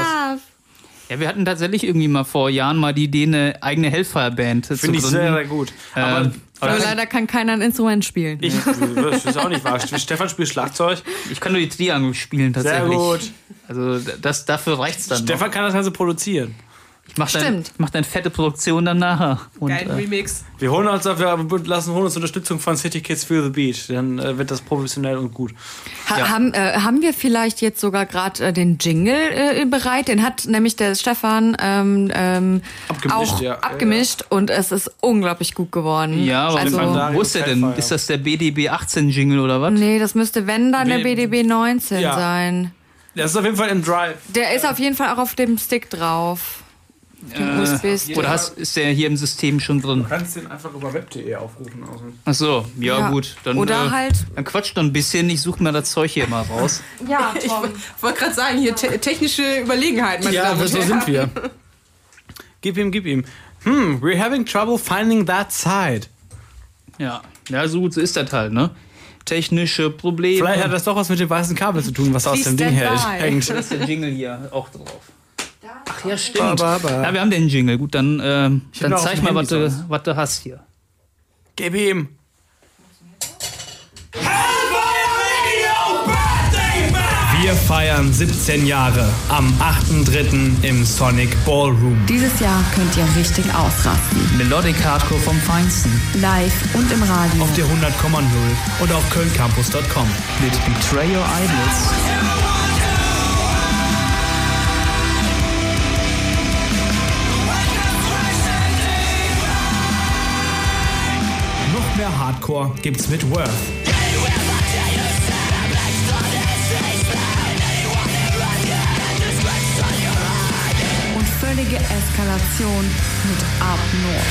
Speaker 13: Ja, wir hatten tatsächlich irgendwie mal vor Jahren mal die Idee, eine eigene Hellfire-Band zu
Speaker 5: Finde ich
Speaker 13: gründen.
Speaker 5: sehr, sehr gut. Aber
Speaker 13: Ähm,
Speaker 3: Aber leider kann keiner ein Instrument spielen.
Speaker 5: ich, das ist auch nicht wahr. Stefan spielt Schlagzeug.
Speaker 13: Ich kann nur die Triangel spielen
Speaker 5: Sehr
Speaker 13: tatsächlich.
Speaker 5: gut.
Speaker 13: Also das, dafür reicht's dann.
Speaker 5: Stefan
Speaker 13: noch.
Speaker 5: kann das also produzieren.
Speaker 13: Ich mach dann,
Speaker 3: Stimmt.
Speaker 13: ich mach dann fette Produktion dann nachher. Und,
Speaker 4: Geil,
Speaker 13: äh,
Speaker 4: Remix.
Speaker 5: Wir holen uns, wir lassen holen uns Unterstützung von City Kids Feel the Beat. Dann äh, wird das professionell und gut.
Speaker 3: Ha haben, äh, haben wir vielleicht jetzt sogar gerade äh, den Jingle äh, bereit? Den hat nämlich der Stefan ähm, ähm,
Speaker 5: Abgemischt,
Speaker 3: auch
Speaker 5: ja.
Speaker 3: abgemischt und es ist unglaublich gut geworden.
Speaker 13: ja, aber
Speaker 3: also,
Speaker 13: wo ist der denn? Ist das der BDB 18 Jingle oder was?
Speaker 3: nee, das müsste wenn dann der
Speaker 5: B-
Speaker 3: BDB 19
Speaker 5: Ja.
Speaker 3: sein.
Speaker 5: Das ist auf jeden Fall im Drive.
Speaker 3: Der ist auf jeden Fall auch auf dem Stick drauf.
Speaker 13: Äh,
Speaker 3: USB-Stick.
Speaker 13: oder hast, ist der hier im System schon drin?
Speaker 5: Du kannst den einfach über web.de aufrufen. Also.
Speaker 13: Ach so, ja,
Speaker 3: Ja.
Speaker 13: gut. Dann,
Speaker 3: Oder
Speaker 13: äh,
Speaker 3: halt-
Speaker 13: Dann quatscht noch ein bisschen. Ich suche mir das Zeug hier mal raus.
Speaker 3: Ja,
Speaker 4: Ich wollte gerade sagen, hier te technische Überlegenheit, meine
Speaker 5: Ja,
Speaker 4: Damen
Speaker 5: so sind wir. Gib ihm, gib ihm. Hm, we're having trouble finding that side.
Speaker 13: Ja, ja, so gut so ist das halt, ne? Technische Probleme.
Speaker 5: Vielleicht hat das doch was mit dem weißen Kabel zu tun, was aus dem Ding hält.
Speaker 3: by.
Speaker 5: hängt.
Speaker 13: Da ist der Jingle hier auch drauf. Ach ja, stimmt.
Speaker 5: Ba, ba, ba.
Speaker 13: Ja, wir haben den Jingle. Gut, dann,
Speaker 5: Ich
Speaker 13: dann zeig mal, was du, was du hast hier.
Speaker 5: Gib ihm. Wir feiern 17 Jahre am 8.3. im Sonic Ballroom.
Speaker 1: Dieses Jahr könnt ihr richtig ausrasten.
Speaker 13: Melodic Hardcore vom Feinsten.
Speaker 1: Live und im Radio.
Speaker 5: Auf der 100,0 und auf kölncampus.com.
Speaker 13: Mit Betray Your Idols.
Speaker 5: Hardcore gibt's mit Worth.
Speaker 1: Und völlige Eskalation mit Up North.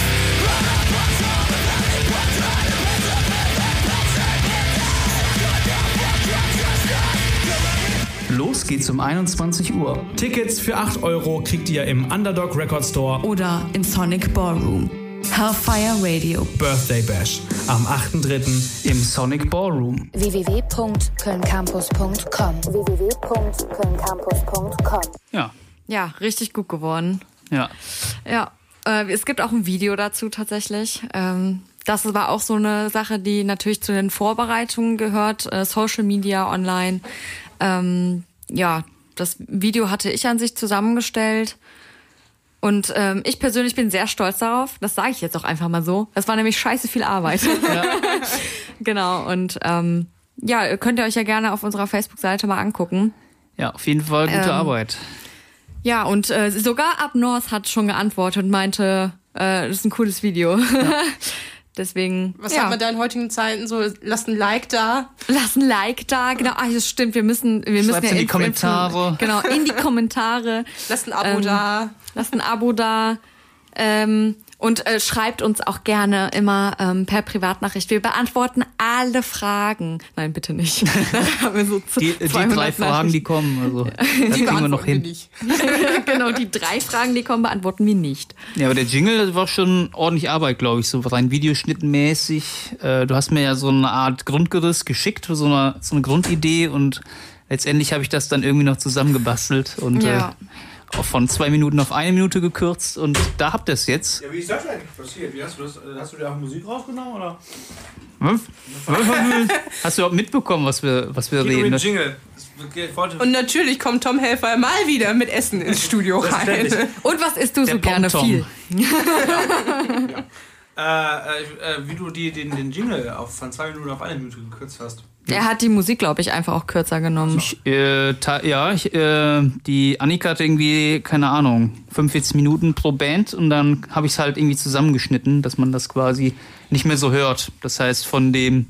Speaker 13: Los geht's um 21 Uhr.
Speaker 5: Tickets für 8 Euro kriegt ihr im Underdog Record Store
Speaker 1: Oder im Sonic Ballroom. Hellfire Radio.
Speaker 5: Birthday Bash am 8.3.
Speaker 13: Im Sonic Ballroom.
Speaker 14: www.kölncampus.com www.kölncampus.com
Speaker 13: Ja,
Speaker 3: Ja, richtig gut geworden.
Speaker 13: ja.
Speaker 3: Ja, äh, es gibt auch ein Video dazu tatsächlich. Ähm, das war auch so eine Sache, die natürlich zu den Vorbereitungen gehört. Äh, Social Media, online. Ähm, ja, das Video hatte ich an sich zusammengestellt. Und ähm, ich persönlich bin sehr stolz darauf. Das sage ich jetzt auch einfach mal so. Das war nämlich scheiße viel Arbeit. genau. Und ähm, ja, könnt ihr euch ja gerne auf unserer Facebook-Seite mal angucken.
Speaker 13: Ja, auf jeden Fall gute
Speaker 3: Ähm,
Speaker 13: Arbeit.
Speaker 3: Ja, und äh, sogar Up North hat schon geantwortet und meinte, äh, das ist ein cooles Video. Deswegen.
Speaker 4: Was
Speaker 3: ja.
Speaker 4: hat man da in heutigen Zeiten so? Lasst ein Like da.
Speaker 3: Lass ein Like da, genau. Ah, das stimmt. Wir müssen, wir müssen
Speaker 13: Schreibt's
Speaker 3: ja
Speaker 13: in die Kommentare.
Speaker 3: Genau, in die Kommentare.
Speaker 4: Lasst ein Abo
Speaker 3: Ähm,
Speaker 4: da.
Speaker 3: Lasst ein Abo da. Ähm, und äh, schreibt uns auch gerne immer ähm, per Privatnachricht. Wir beantworten alle Fragen. Nein, bitte nicht. Wir so
Speaker 13: Die, die
Speaker 3: 200
Speaker 13: drei Fragen, die kommen, also das kriegen wir noch hin.
Speaker 3: genau, die drei Fragen, die kommen, beantworten wir nicht.
Speaker 13: Ja, aber der Jingle, das war schon ordentlich Arbeit, glaube ich, so rein videoschnittmäßig. Äh, du hast mir ja so eine Art Grundgerüst geschickt, so eine, so eine Grundidee und letztendlich habe ich das dann irgendwie noch zusammengebastelt und
Speaker 3: Ja.
Speaker 13: äh, von zwei Minuten auf eine Minute gekürzt und da habt ihr es jetzt.
Speaker 5: Ja, wie ist das eigentlich passiert? Wie hast du das? Hast du dir auch Musik rausgenommen oder?
Speaker 13: Was? Hast du überhaupt mitbekommen, was wir, was wir reden?
Speaker 5: Jingle. Ich wollte
Speaker 4: Und natürlich kommt Tom Helfer mal wieder mit Essen ins Studio rein.
Speaker 3: Und was isst du
Speaker 13: Der
Speaker 3: so gerne
Speaker 13: Ponton.
Speaker 3: viel?
Speaker 5: äh, äh, äh, wie du die, den, den Jingle auf, von zwei Minuten auf eine Minute gekürzt hast.
Speaker 3: Er hat die Musik, glaube ich, einfach auch kürzer genommen.
Speaker 13: Ich, äh, ja, ich, äh, die Annika hat irgendwie, keine Ahnung, 45 Minuten pro Band und dann habe ich es halt irgendwie zusammengeschnitten, dass man das quasi nicht mehr so hört. Das heißt, von dem,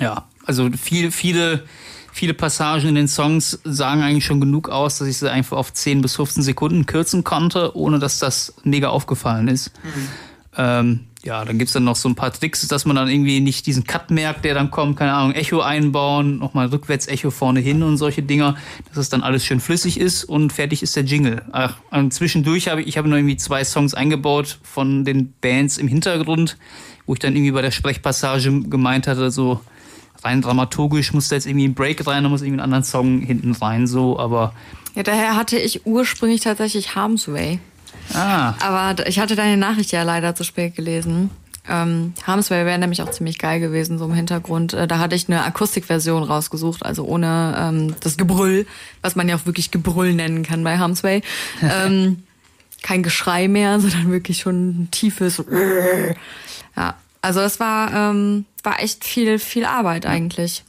Speaker 13: ja, also viel, viele, viele Passagen in den Songs sagen eigentlich schon genug aus, dass ich sie einfach auf 10 bis 15 Sekunden kürzen konnte, ohne dass das mega aufgefallen ist.
Speaker 2: Ähm, ja, dann gibt's dann noch so ein paar Tricks, dass man dann irgendwie nicht diesen Cut merkt, der dann kommt, keine Ahnung, Echo einbauen, nochmal rückwärts Echo vorne hin und solche Dinger, dass es dann alles schön flüssig ist und fertig ist der Jingle. Ach, zwischendurch habe ich, ich habe noch irgendwie zwei Songs eingebaut von den Bands im Hintergrund, wo ich dann irgendwie bei der Sprechpassage gemeint hatte, so rein dramaturgisch muss da jetzt irgendwie ein Break rein, da muss irgendwie ein anderen Song hinten rein, so, aber
Speaker 3: Ja, daher hatte ich ursprünglich tatsächlich Harm's Way.
Speaker 2: Ah,
Speaker 3: Aber ich hatte deine Nachricht ja leider zu spät gelesen. Ähm, Harm's Way wäre nämlich auch ziemlich geil gewesen, so im Hintergrund. Äh, da hatte ich eine Akustikversion rausgesucht, also ohne ähm, das Gebrüll, was man ja auch wirklich Gebrüll nennen kann bei Harm's Way. ähm, kein Geschrei mehr, sondern wirklich schon ein tiefes. Ja, also es war, ähm, war echt viel, viel Arbeit eigentlich.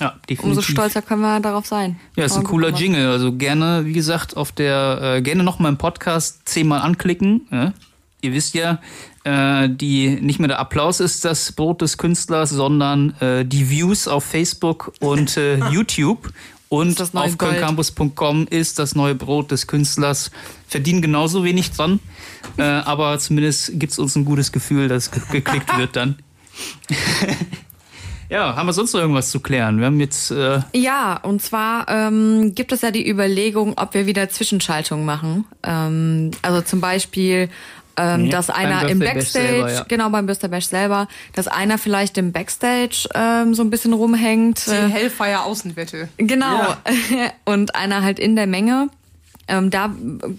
Speaker 2: Ja, definitiv.
Speaker 3: Umso stolzer können wir darauf sein.
Speaker 2: Ja, ist ein cooler. Jingle. Also gerne, wie gesagt, auf der, äh, gerne noch mal im Podcast zehnmal anklicken. Ja? Ihr wisst ja, äh, die nicht mehr der Applaus ist das Brot des Künstlers, sondern äh, die Views auf Facebook und äh, YouTube. Und auf kölncampus.com ist das neue Brot des Künstlers. Verdienen genauso wenig dran, äh, aber zumindest gibt's uns ein gutes Gefühl, dass ge geklickt wird dann. ja, haben wir sonst noch irgendwas zu klären? Wir haben jetzt äh,
Speaker 3: Ja, und zwar ähm, gibt es ja die Überlegung, ob wir wieder Zwischenschaltungen machen. Ähm, also zum Beispiel, ähm,
Speaker 2: Nee,
Speaker 3: dass einer im Backstage,
Speaker 2: selber, ja.
Speaker 3: genau beim Birthday Bash selber, dass einer vielleicht im Backstage ähm, so ein bisschen rumhängt.
Speaker 4: Die
Speaker 3: Äh,
Speaker 4: Hellfire Außenwette.
Speaker 3: Genau. Und einer halt in der Menge. Ähm, da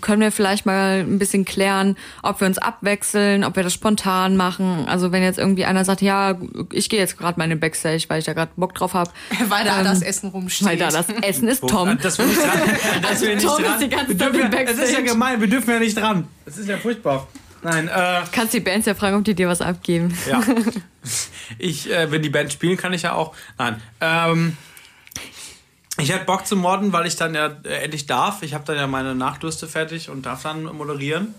Speaker 3: können wir vielleicht mal ein bisschen klären, ob wir uns abwechseln, ob wir das spontan machen. Also wenn jetzt irgendwie einer sagt, ja, ich gehe jetzt gerade mal in den Backstage, weil ich da gerade Bock drauf habe.
Speaker 4: Weil da das Essen rumsteht.
Speaker 3: Weil da das Essen ist Tom.
Speaker 5: Das will nicht dran. Das will nicht
Speaker 3: Tom
Speaker 5: dran.
Speaker 3: ist die ganze Zeit im
Speaker 5: ja- Das ist ja
Speaker 3: Backstage.
Speaker 5: gemein, wir dürfen ja nicht dran. Das ist ja furchtbar. Nein, äh,
Speaker 3: Kannst die Bands ja fragen, ob die dir was abgeben.
Speaker 5: ja. Ich, äh, wenn die Band spielen, kann ich ja auch. Nein. Ähm, ich hätte Bock zu modden, weil ich dann ja äh, endlich darf. Ich habe dann ja meine Nachdürste fertig und darf dann moderieren.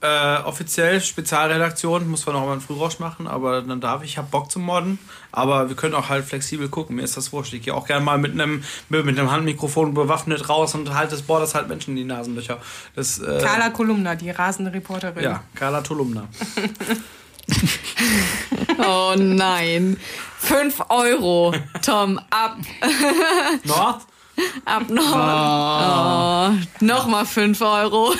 Speaker 5: Äh, offiziell, Spezialredaktion, muss zwar noch mal einen Frührausch machen, aber dann darf ich. Ich habe Bock zu modden, aber wir können auch halt flexibel gucken. Mir ist das wurscht. Ich gehe auch gerne mal mit einem mit mit einem Handmikrofon bewaffnet raus und halt das Board das halt Menschen in die Nasenlöcher. Das, äh,
Speaker 4: Carla Kolumna, die rasende Reporterin.
Speaker 5: Ja, Carla Tolumna.
Speaker 3: Oh nein. Fünf Euro, Tom, ab.
Speaker 5: North?
Speaker 3: Ab Nord. Oh, Nochmal fünf Euro.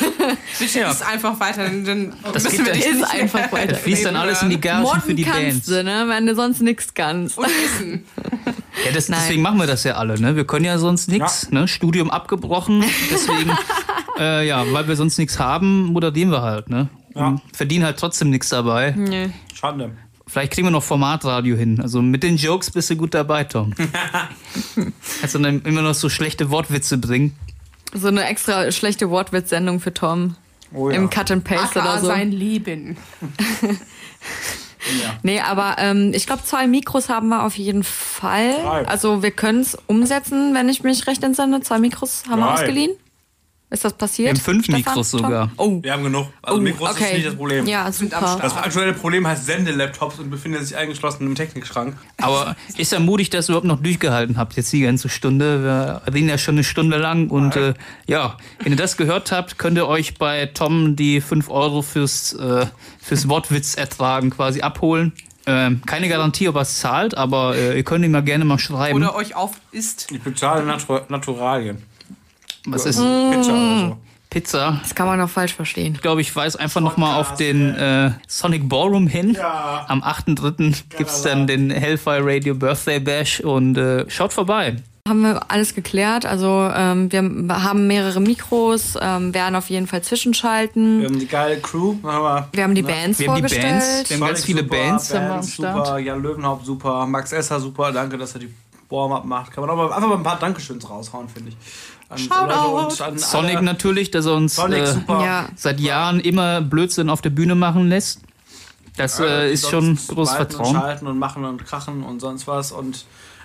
Speaker 4: Bitte ist einfach weiter, dann dann
Speaker 2: Das
Speaker 4: müssen
Speaker 2: geht
Speaker 4: wir
Speaker 3: Ist einfach weiter.
Speaker 2: Das fließt dann alles in die Gagen
Speaker 3: Modden
Speaker 2: für die
Speaker 3: kannst
Speaker 2: Bands.
Speaker 3: du, ne? wenn du sonst nichts kannst.
Speaker 4: Und essen.
Speaker 2: Ja, das, deswegen machen wir das ja alle, ne? Wir können ja sonst nichts, ne? Studium abgebrochen, deswegen, äh, ja, weil wir sonst nichts haben, moderieren wir halt, ne? Und verdienen halt trotzdem nichts dabei.
Speaker 3: Nee.
Speaker 5: Schande.
Speaker 2: Vielleicht kriegen wir noch Formatradio hin. Also mit den Jokes bist du gut dabei, Tom. Kannst du dann immer noch so schlechte Wortwitze bringen.
Speaker 3: So eine extra schlechte Wortwitz-Sendung für Tom.
Speaker 5: Oh ja.
Speaker 3: Im Cut and Paste
Speaker 4: AKA
Speaker 3: oder so.
Speaker 4: sein Leben.
Speaker 3: Nee, aber ähm, ich glaube, zwei Mikros haben wir auf jeden Fall.
Speaker 5: Drei.
Speaker 3: Also wir können es umsetzen, wenn ich mich recht entsinne. Zwei Mikros haben wir
Speaker 5: Drei.
Speaker 3: ausgeliehen. Ist das passiert?
Speaker 2: Wir haben fünf
Speaker 3: Stefan?
Speaker 2: Mikros sogar.
Speaker 3: Oh,
Speaker 5: Wir haben genug. Also
Speaker 3: Oh,
Speaker 5: Mikros
Speaker 3: okay.
Speaker 5: ist nicht das Problem.
Speaker 3: ja,
Speaker 4: Sind am
Speaker 3: super.
Speaker 5: Das aktuelle Problem heißt Sendelaptops und befindet sich eingeschlossen im Technikschrank.
Speaker 2: Aber ist ja mutig, dass ihr überhaupt noch durchgehalten habt, jetzt die ganze Stunde. Wir reden ja schon eine Stunde lang und äh, ja, wenn ihr das gehört habt, könnt ihr euch bei Tom die 5 Euro fürs, äh, fürs Wortwitz ertragen quasi abholen. Ähm, keine Garantie, ob er es zahlt, aber äh, ihr könnt ihm mal gerne mal schreiben.
Speaker 4: Oder euch auf isst.
Speaker 5: Ich bezahle Natur Naturalien.
Speaker 2: Was ist
Speaker 5: Pizza oder so.
Speaker 2: Pizza?
Speaker 3: Das kann man auch falsch verstehen.
Speaker 2: Ich glaube, ich weise einfach nochmal auf den äh, Sonic Ballroom hin.
Speaker 5: Ja.
Speaker 2: Am 8.3. gibt's dann den Hellfire Radio Birthday Bash und äh, schaut vorbei.
Speaker 3: Haben wir alles geklärt. Also ähm, wir haben mehrere Mikros, ähm, werden auf jeden Fall zwischenschalten.
Speaker 5: Wir haben die geile Crew. Wir
Speaker 3: Wir haben die Bands
Speaker 2: Wir haben die
Speaker 3: vorgestellt.
Speaker 2: Bands, wir haben ganz viele
Speaker 5: super,
Speaker 2: Bands haben wir am
Speaker 5: Bands super, Jan Löwenhaupt super, Max Esser super, danke, dass er die Warm-Up macht. Kann man auch mal, einfach mal ein paar Dankeschöns raushauen, finde ich. An
Speaker 4: Shoutout.
Speaker 5: An
Speaker 2: Sonic natürlich, dass er uns
Speaker 5: Sonic
Speaker 2: äh.
Speaker 3: Ja.
Speaker 2: seit Jahren immer Blödsinn auf der Bühne machen lässt. Das äh, ist schon großes
Speaker 5: walten Und
Speaker 2: Vertrauen.
Speaker 5: schalten und machen und krachen und sonst was. Und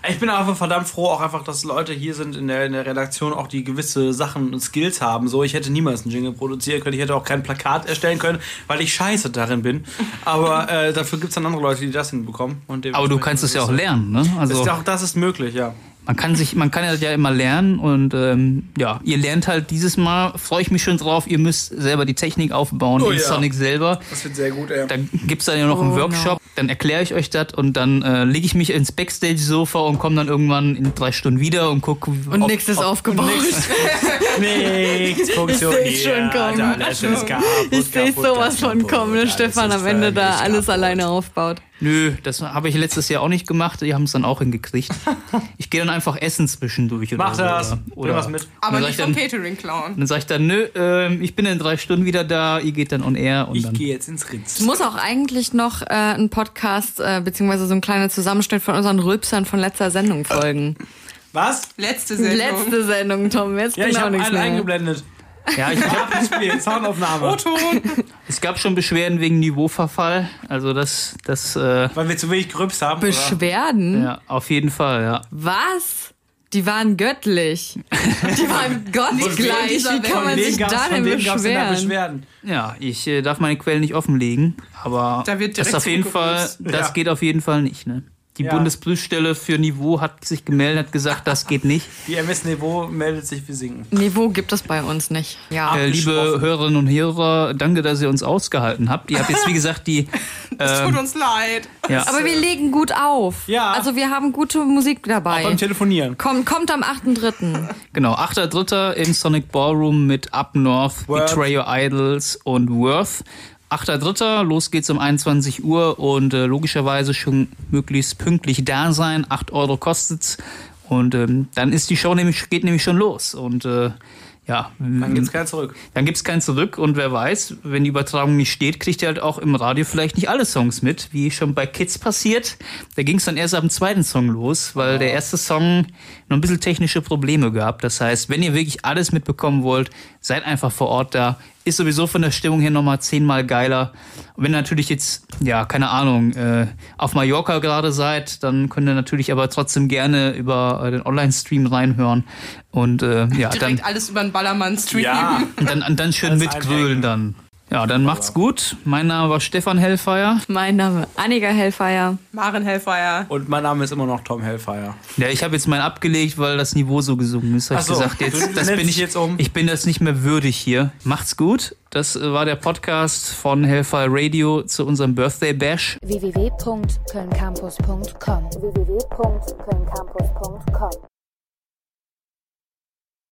Speaker 5: ich bin einfach verdammt froh, auch einfach, dass Leute hier sind in der, in der Redaktion, auch die gewisse Sachen und Skills haben. So, ich hätte niemals einen Jingle produzieren können. Ich hätte auch kein Plakat erstellen können, weil ich scheiße darin bin. Aber äh, dafür gibt es dann andere Leute, die das hinbekommen. Und
Speaker 2: Aber du kannst es ja auch lernen, ne?
Speaker 5: Also, ist auch das ist möglich, ja.
Speaker 2: Man kann sich, man kann ja immer lernen und ähm, ja, ihr lernt halt dieses Mal, freue ich mich schon drauf, ihr müsst selber die Technik aufbauen,
Speaker 5: Oh
Speaker 2: in
Speaker 5: ja.
Speaker 2: Sonic selber.
Speaker 5: Das wird sehr gut, ey.
Speaker 2: Dann gibt's dann ja noch einen
Speaker 3: Oh,
Speaker 2: Workshop, dann erkläre ich euch das und dann äh, lege ich mich ins Backstage-Sofa und komme dann irgendwann in drei Stunden wieder und gucke,
Speaker 3: Und nichts ist aufgebaut.
Speaker 5: Nichts funktioniert.
Speaker 3: Ich seh's schon kommen. Ich sehe sowas von kommen, dass Stefan am Ende da alles alleine aufbaut.
Speaker 2: Nö, das habe ich letztes Jahr auch nicht gemacht. Die haben es dann auch hingekriegt. Ich gehe dann einfach essen zwischendurch. Oder
Speaker 5: Mach
Speaker 2: so,
Speaker 5: das.
Speaker 2: Oder,
Speaker 5: was mit.
Speaker 4: Aber nicht vom
Speaker 2: dann,
Speaker 4: Catering klauen.
Speaker 2: dann sage ich dann, nö, ähm, ich bin in drei Stunden wieder da. Ihr geht dann on air. Und
Speaker 5: Ich
Speaker 2: dann,
Speaker 5: gehe jetzt ins Ritz.
Speaker 3: Es muss auch eigentlich noch äh, ein Podcast, äh, beziehungsweise so ein kleiner Zusammenschnitt von unseren Rülpsern von letzter Sendung folgen.
Speaker 5: Was?
Speaker 4: Letzte Sendung.
Speaker 3: Letzte Sendung, Tom. Jetzt
Speaker 5: Ja,
Speaker 3: bringt
Speaker 5: ich
Speaker 3: auch
Speaker 5: habe
Speaker 3: mehr.
Speaker 5: eingeblendet.
Speaker 2: Ja, ich hab,
Speaker 5: Abgespielt, Soundaufnahme.
Speaker 2: es gab schon Beschwerden wegen Niveauverfall. Also das, das, äh,
Speaker 5: Weil wir zu wenig gerübst haben. oder?
Speaker 3: Beschwerden?
Speaker 2: ja, auf jeden Fall, ja.
Speaker 3: Was? Die waren göttlich. Die waren gottgleich. Wie kann man
Speaker 5: Von
Speaker 3: sich da denn beschweren?
Speaker 5: Beschwerden?
Speaker 2: Ja, ich äh, darf meine Quellen nicht offenlegen, aber
Speaker 4: Da wird
Speaker 2: das auf jeden Fall, das
Speaker 5: Ja.
Speaker 2: geht auf jeden Fall nicht, ne? Die
Speaker 5: Ja.
Speaker 2: Bundesprüfstelle für Niveau hat sich gemeldet, hat gesagt, das geht nicht.
Speaker 5: Die MS Niveau meldet sich, wir singen.
Speaker 3: Niveau gibt es bei uns nicht. Ja.
Speaker 2: Äh, liebe. Hörerinnen und Hörer, danke, dass ihr uns ausgehalten habt. Ihr habt jetzt, wie gesagt, die.
Speaker 4: Es tut
Speaker 2: Ähm,
Speaker 4: uns leid.
Speaker 2: ja,
Speaker 3: Aber wir legen gut auf.
Speaker 5: Ja.
Speaker 3: Also wir haben gute Musik
Speaker 5: Auch beim
Speaker 3: dabei.
Speaker 5: Telefonieren.
Speaker 3: Kommt, kommt am 8.3.
Speaker 2: genau, 8.3. im Sonic Ballroom mit Up North,
Speaker 5: Worth.
Speaker 2: Betray Your Idols und Worth. 8.3. Los geht's um 21 Uhr und äh, logischerweise schon möglichst pünktlich da sein. 8 Euro kostet's. Und ähm, dann ist die Show nämlich, geht nämlich schon los. Und äh, ja,
Speaker 5: Dann gibt's kein Zurück.
Speaker 2: Dann gibt's kein Zurück und wer weiß, wenn die Übertragung nicht steht, kriegt ihr halt auch im Radio vielleicht nicht alle Songs mit, wie schon bei Kids passiert. Da ging's dann erst ab dem zweiten Song los, weil der erste Song noch ein bisschen technische Probleme gab. Das heißt, wenn ihr wirklich alles mitbekommen wollt, seid einfach vor Ort da. Ist sowieso von der Stimmung her nochmal zehnmal geiler. Und wenn ihr natürlich jetzt, ja, keine Ahnung, äh, auf Mallorca gerade seid, dann könnt ihr natürlich aber trotzdem gerne über äh, den Online-Stream reinhören. Und äh, ja, dann
Speaker 4: Direkt alles über den Ballermann-Stream.
Speaker 5: Ja.
Speaker 2: und dann, und dann schön mitgrölen dann. Ja, dann macht's gut. Mein Name war Stefan Hellfeier.
Speaker 3: Mein Name Annika Hellfeier.
Speaker 4: Maren Hellfire.
Speaker 5: Und mein Name ist immer noch Tom Hellfire.
Speaker 2: Ja, ich habe jetzt meinen abgelegt, weil das Niveau so gesungen ist. Hab ich
Speaker 5: so,
Speaker 2: gesagt, jetzt, das bin ich
Speaker 5: jetzt um.
Speaker 2: Ich bin das nicht mehr würdig hier. Macht's gut. Das äh, war der Podcast von Hellfire Radio zu unserem Birthday Bash.
Speaker 14: www.kölncampus.com www.kölncampus.com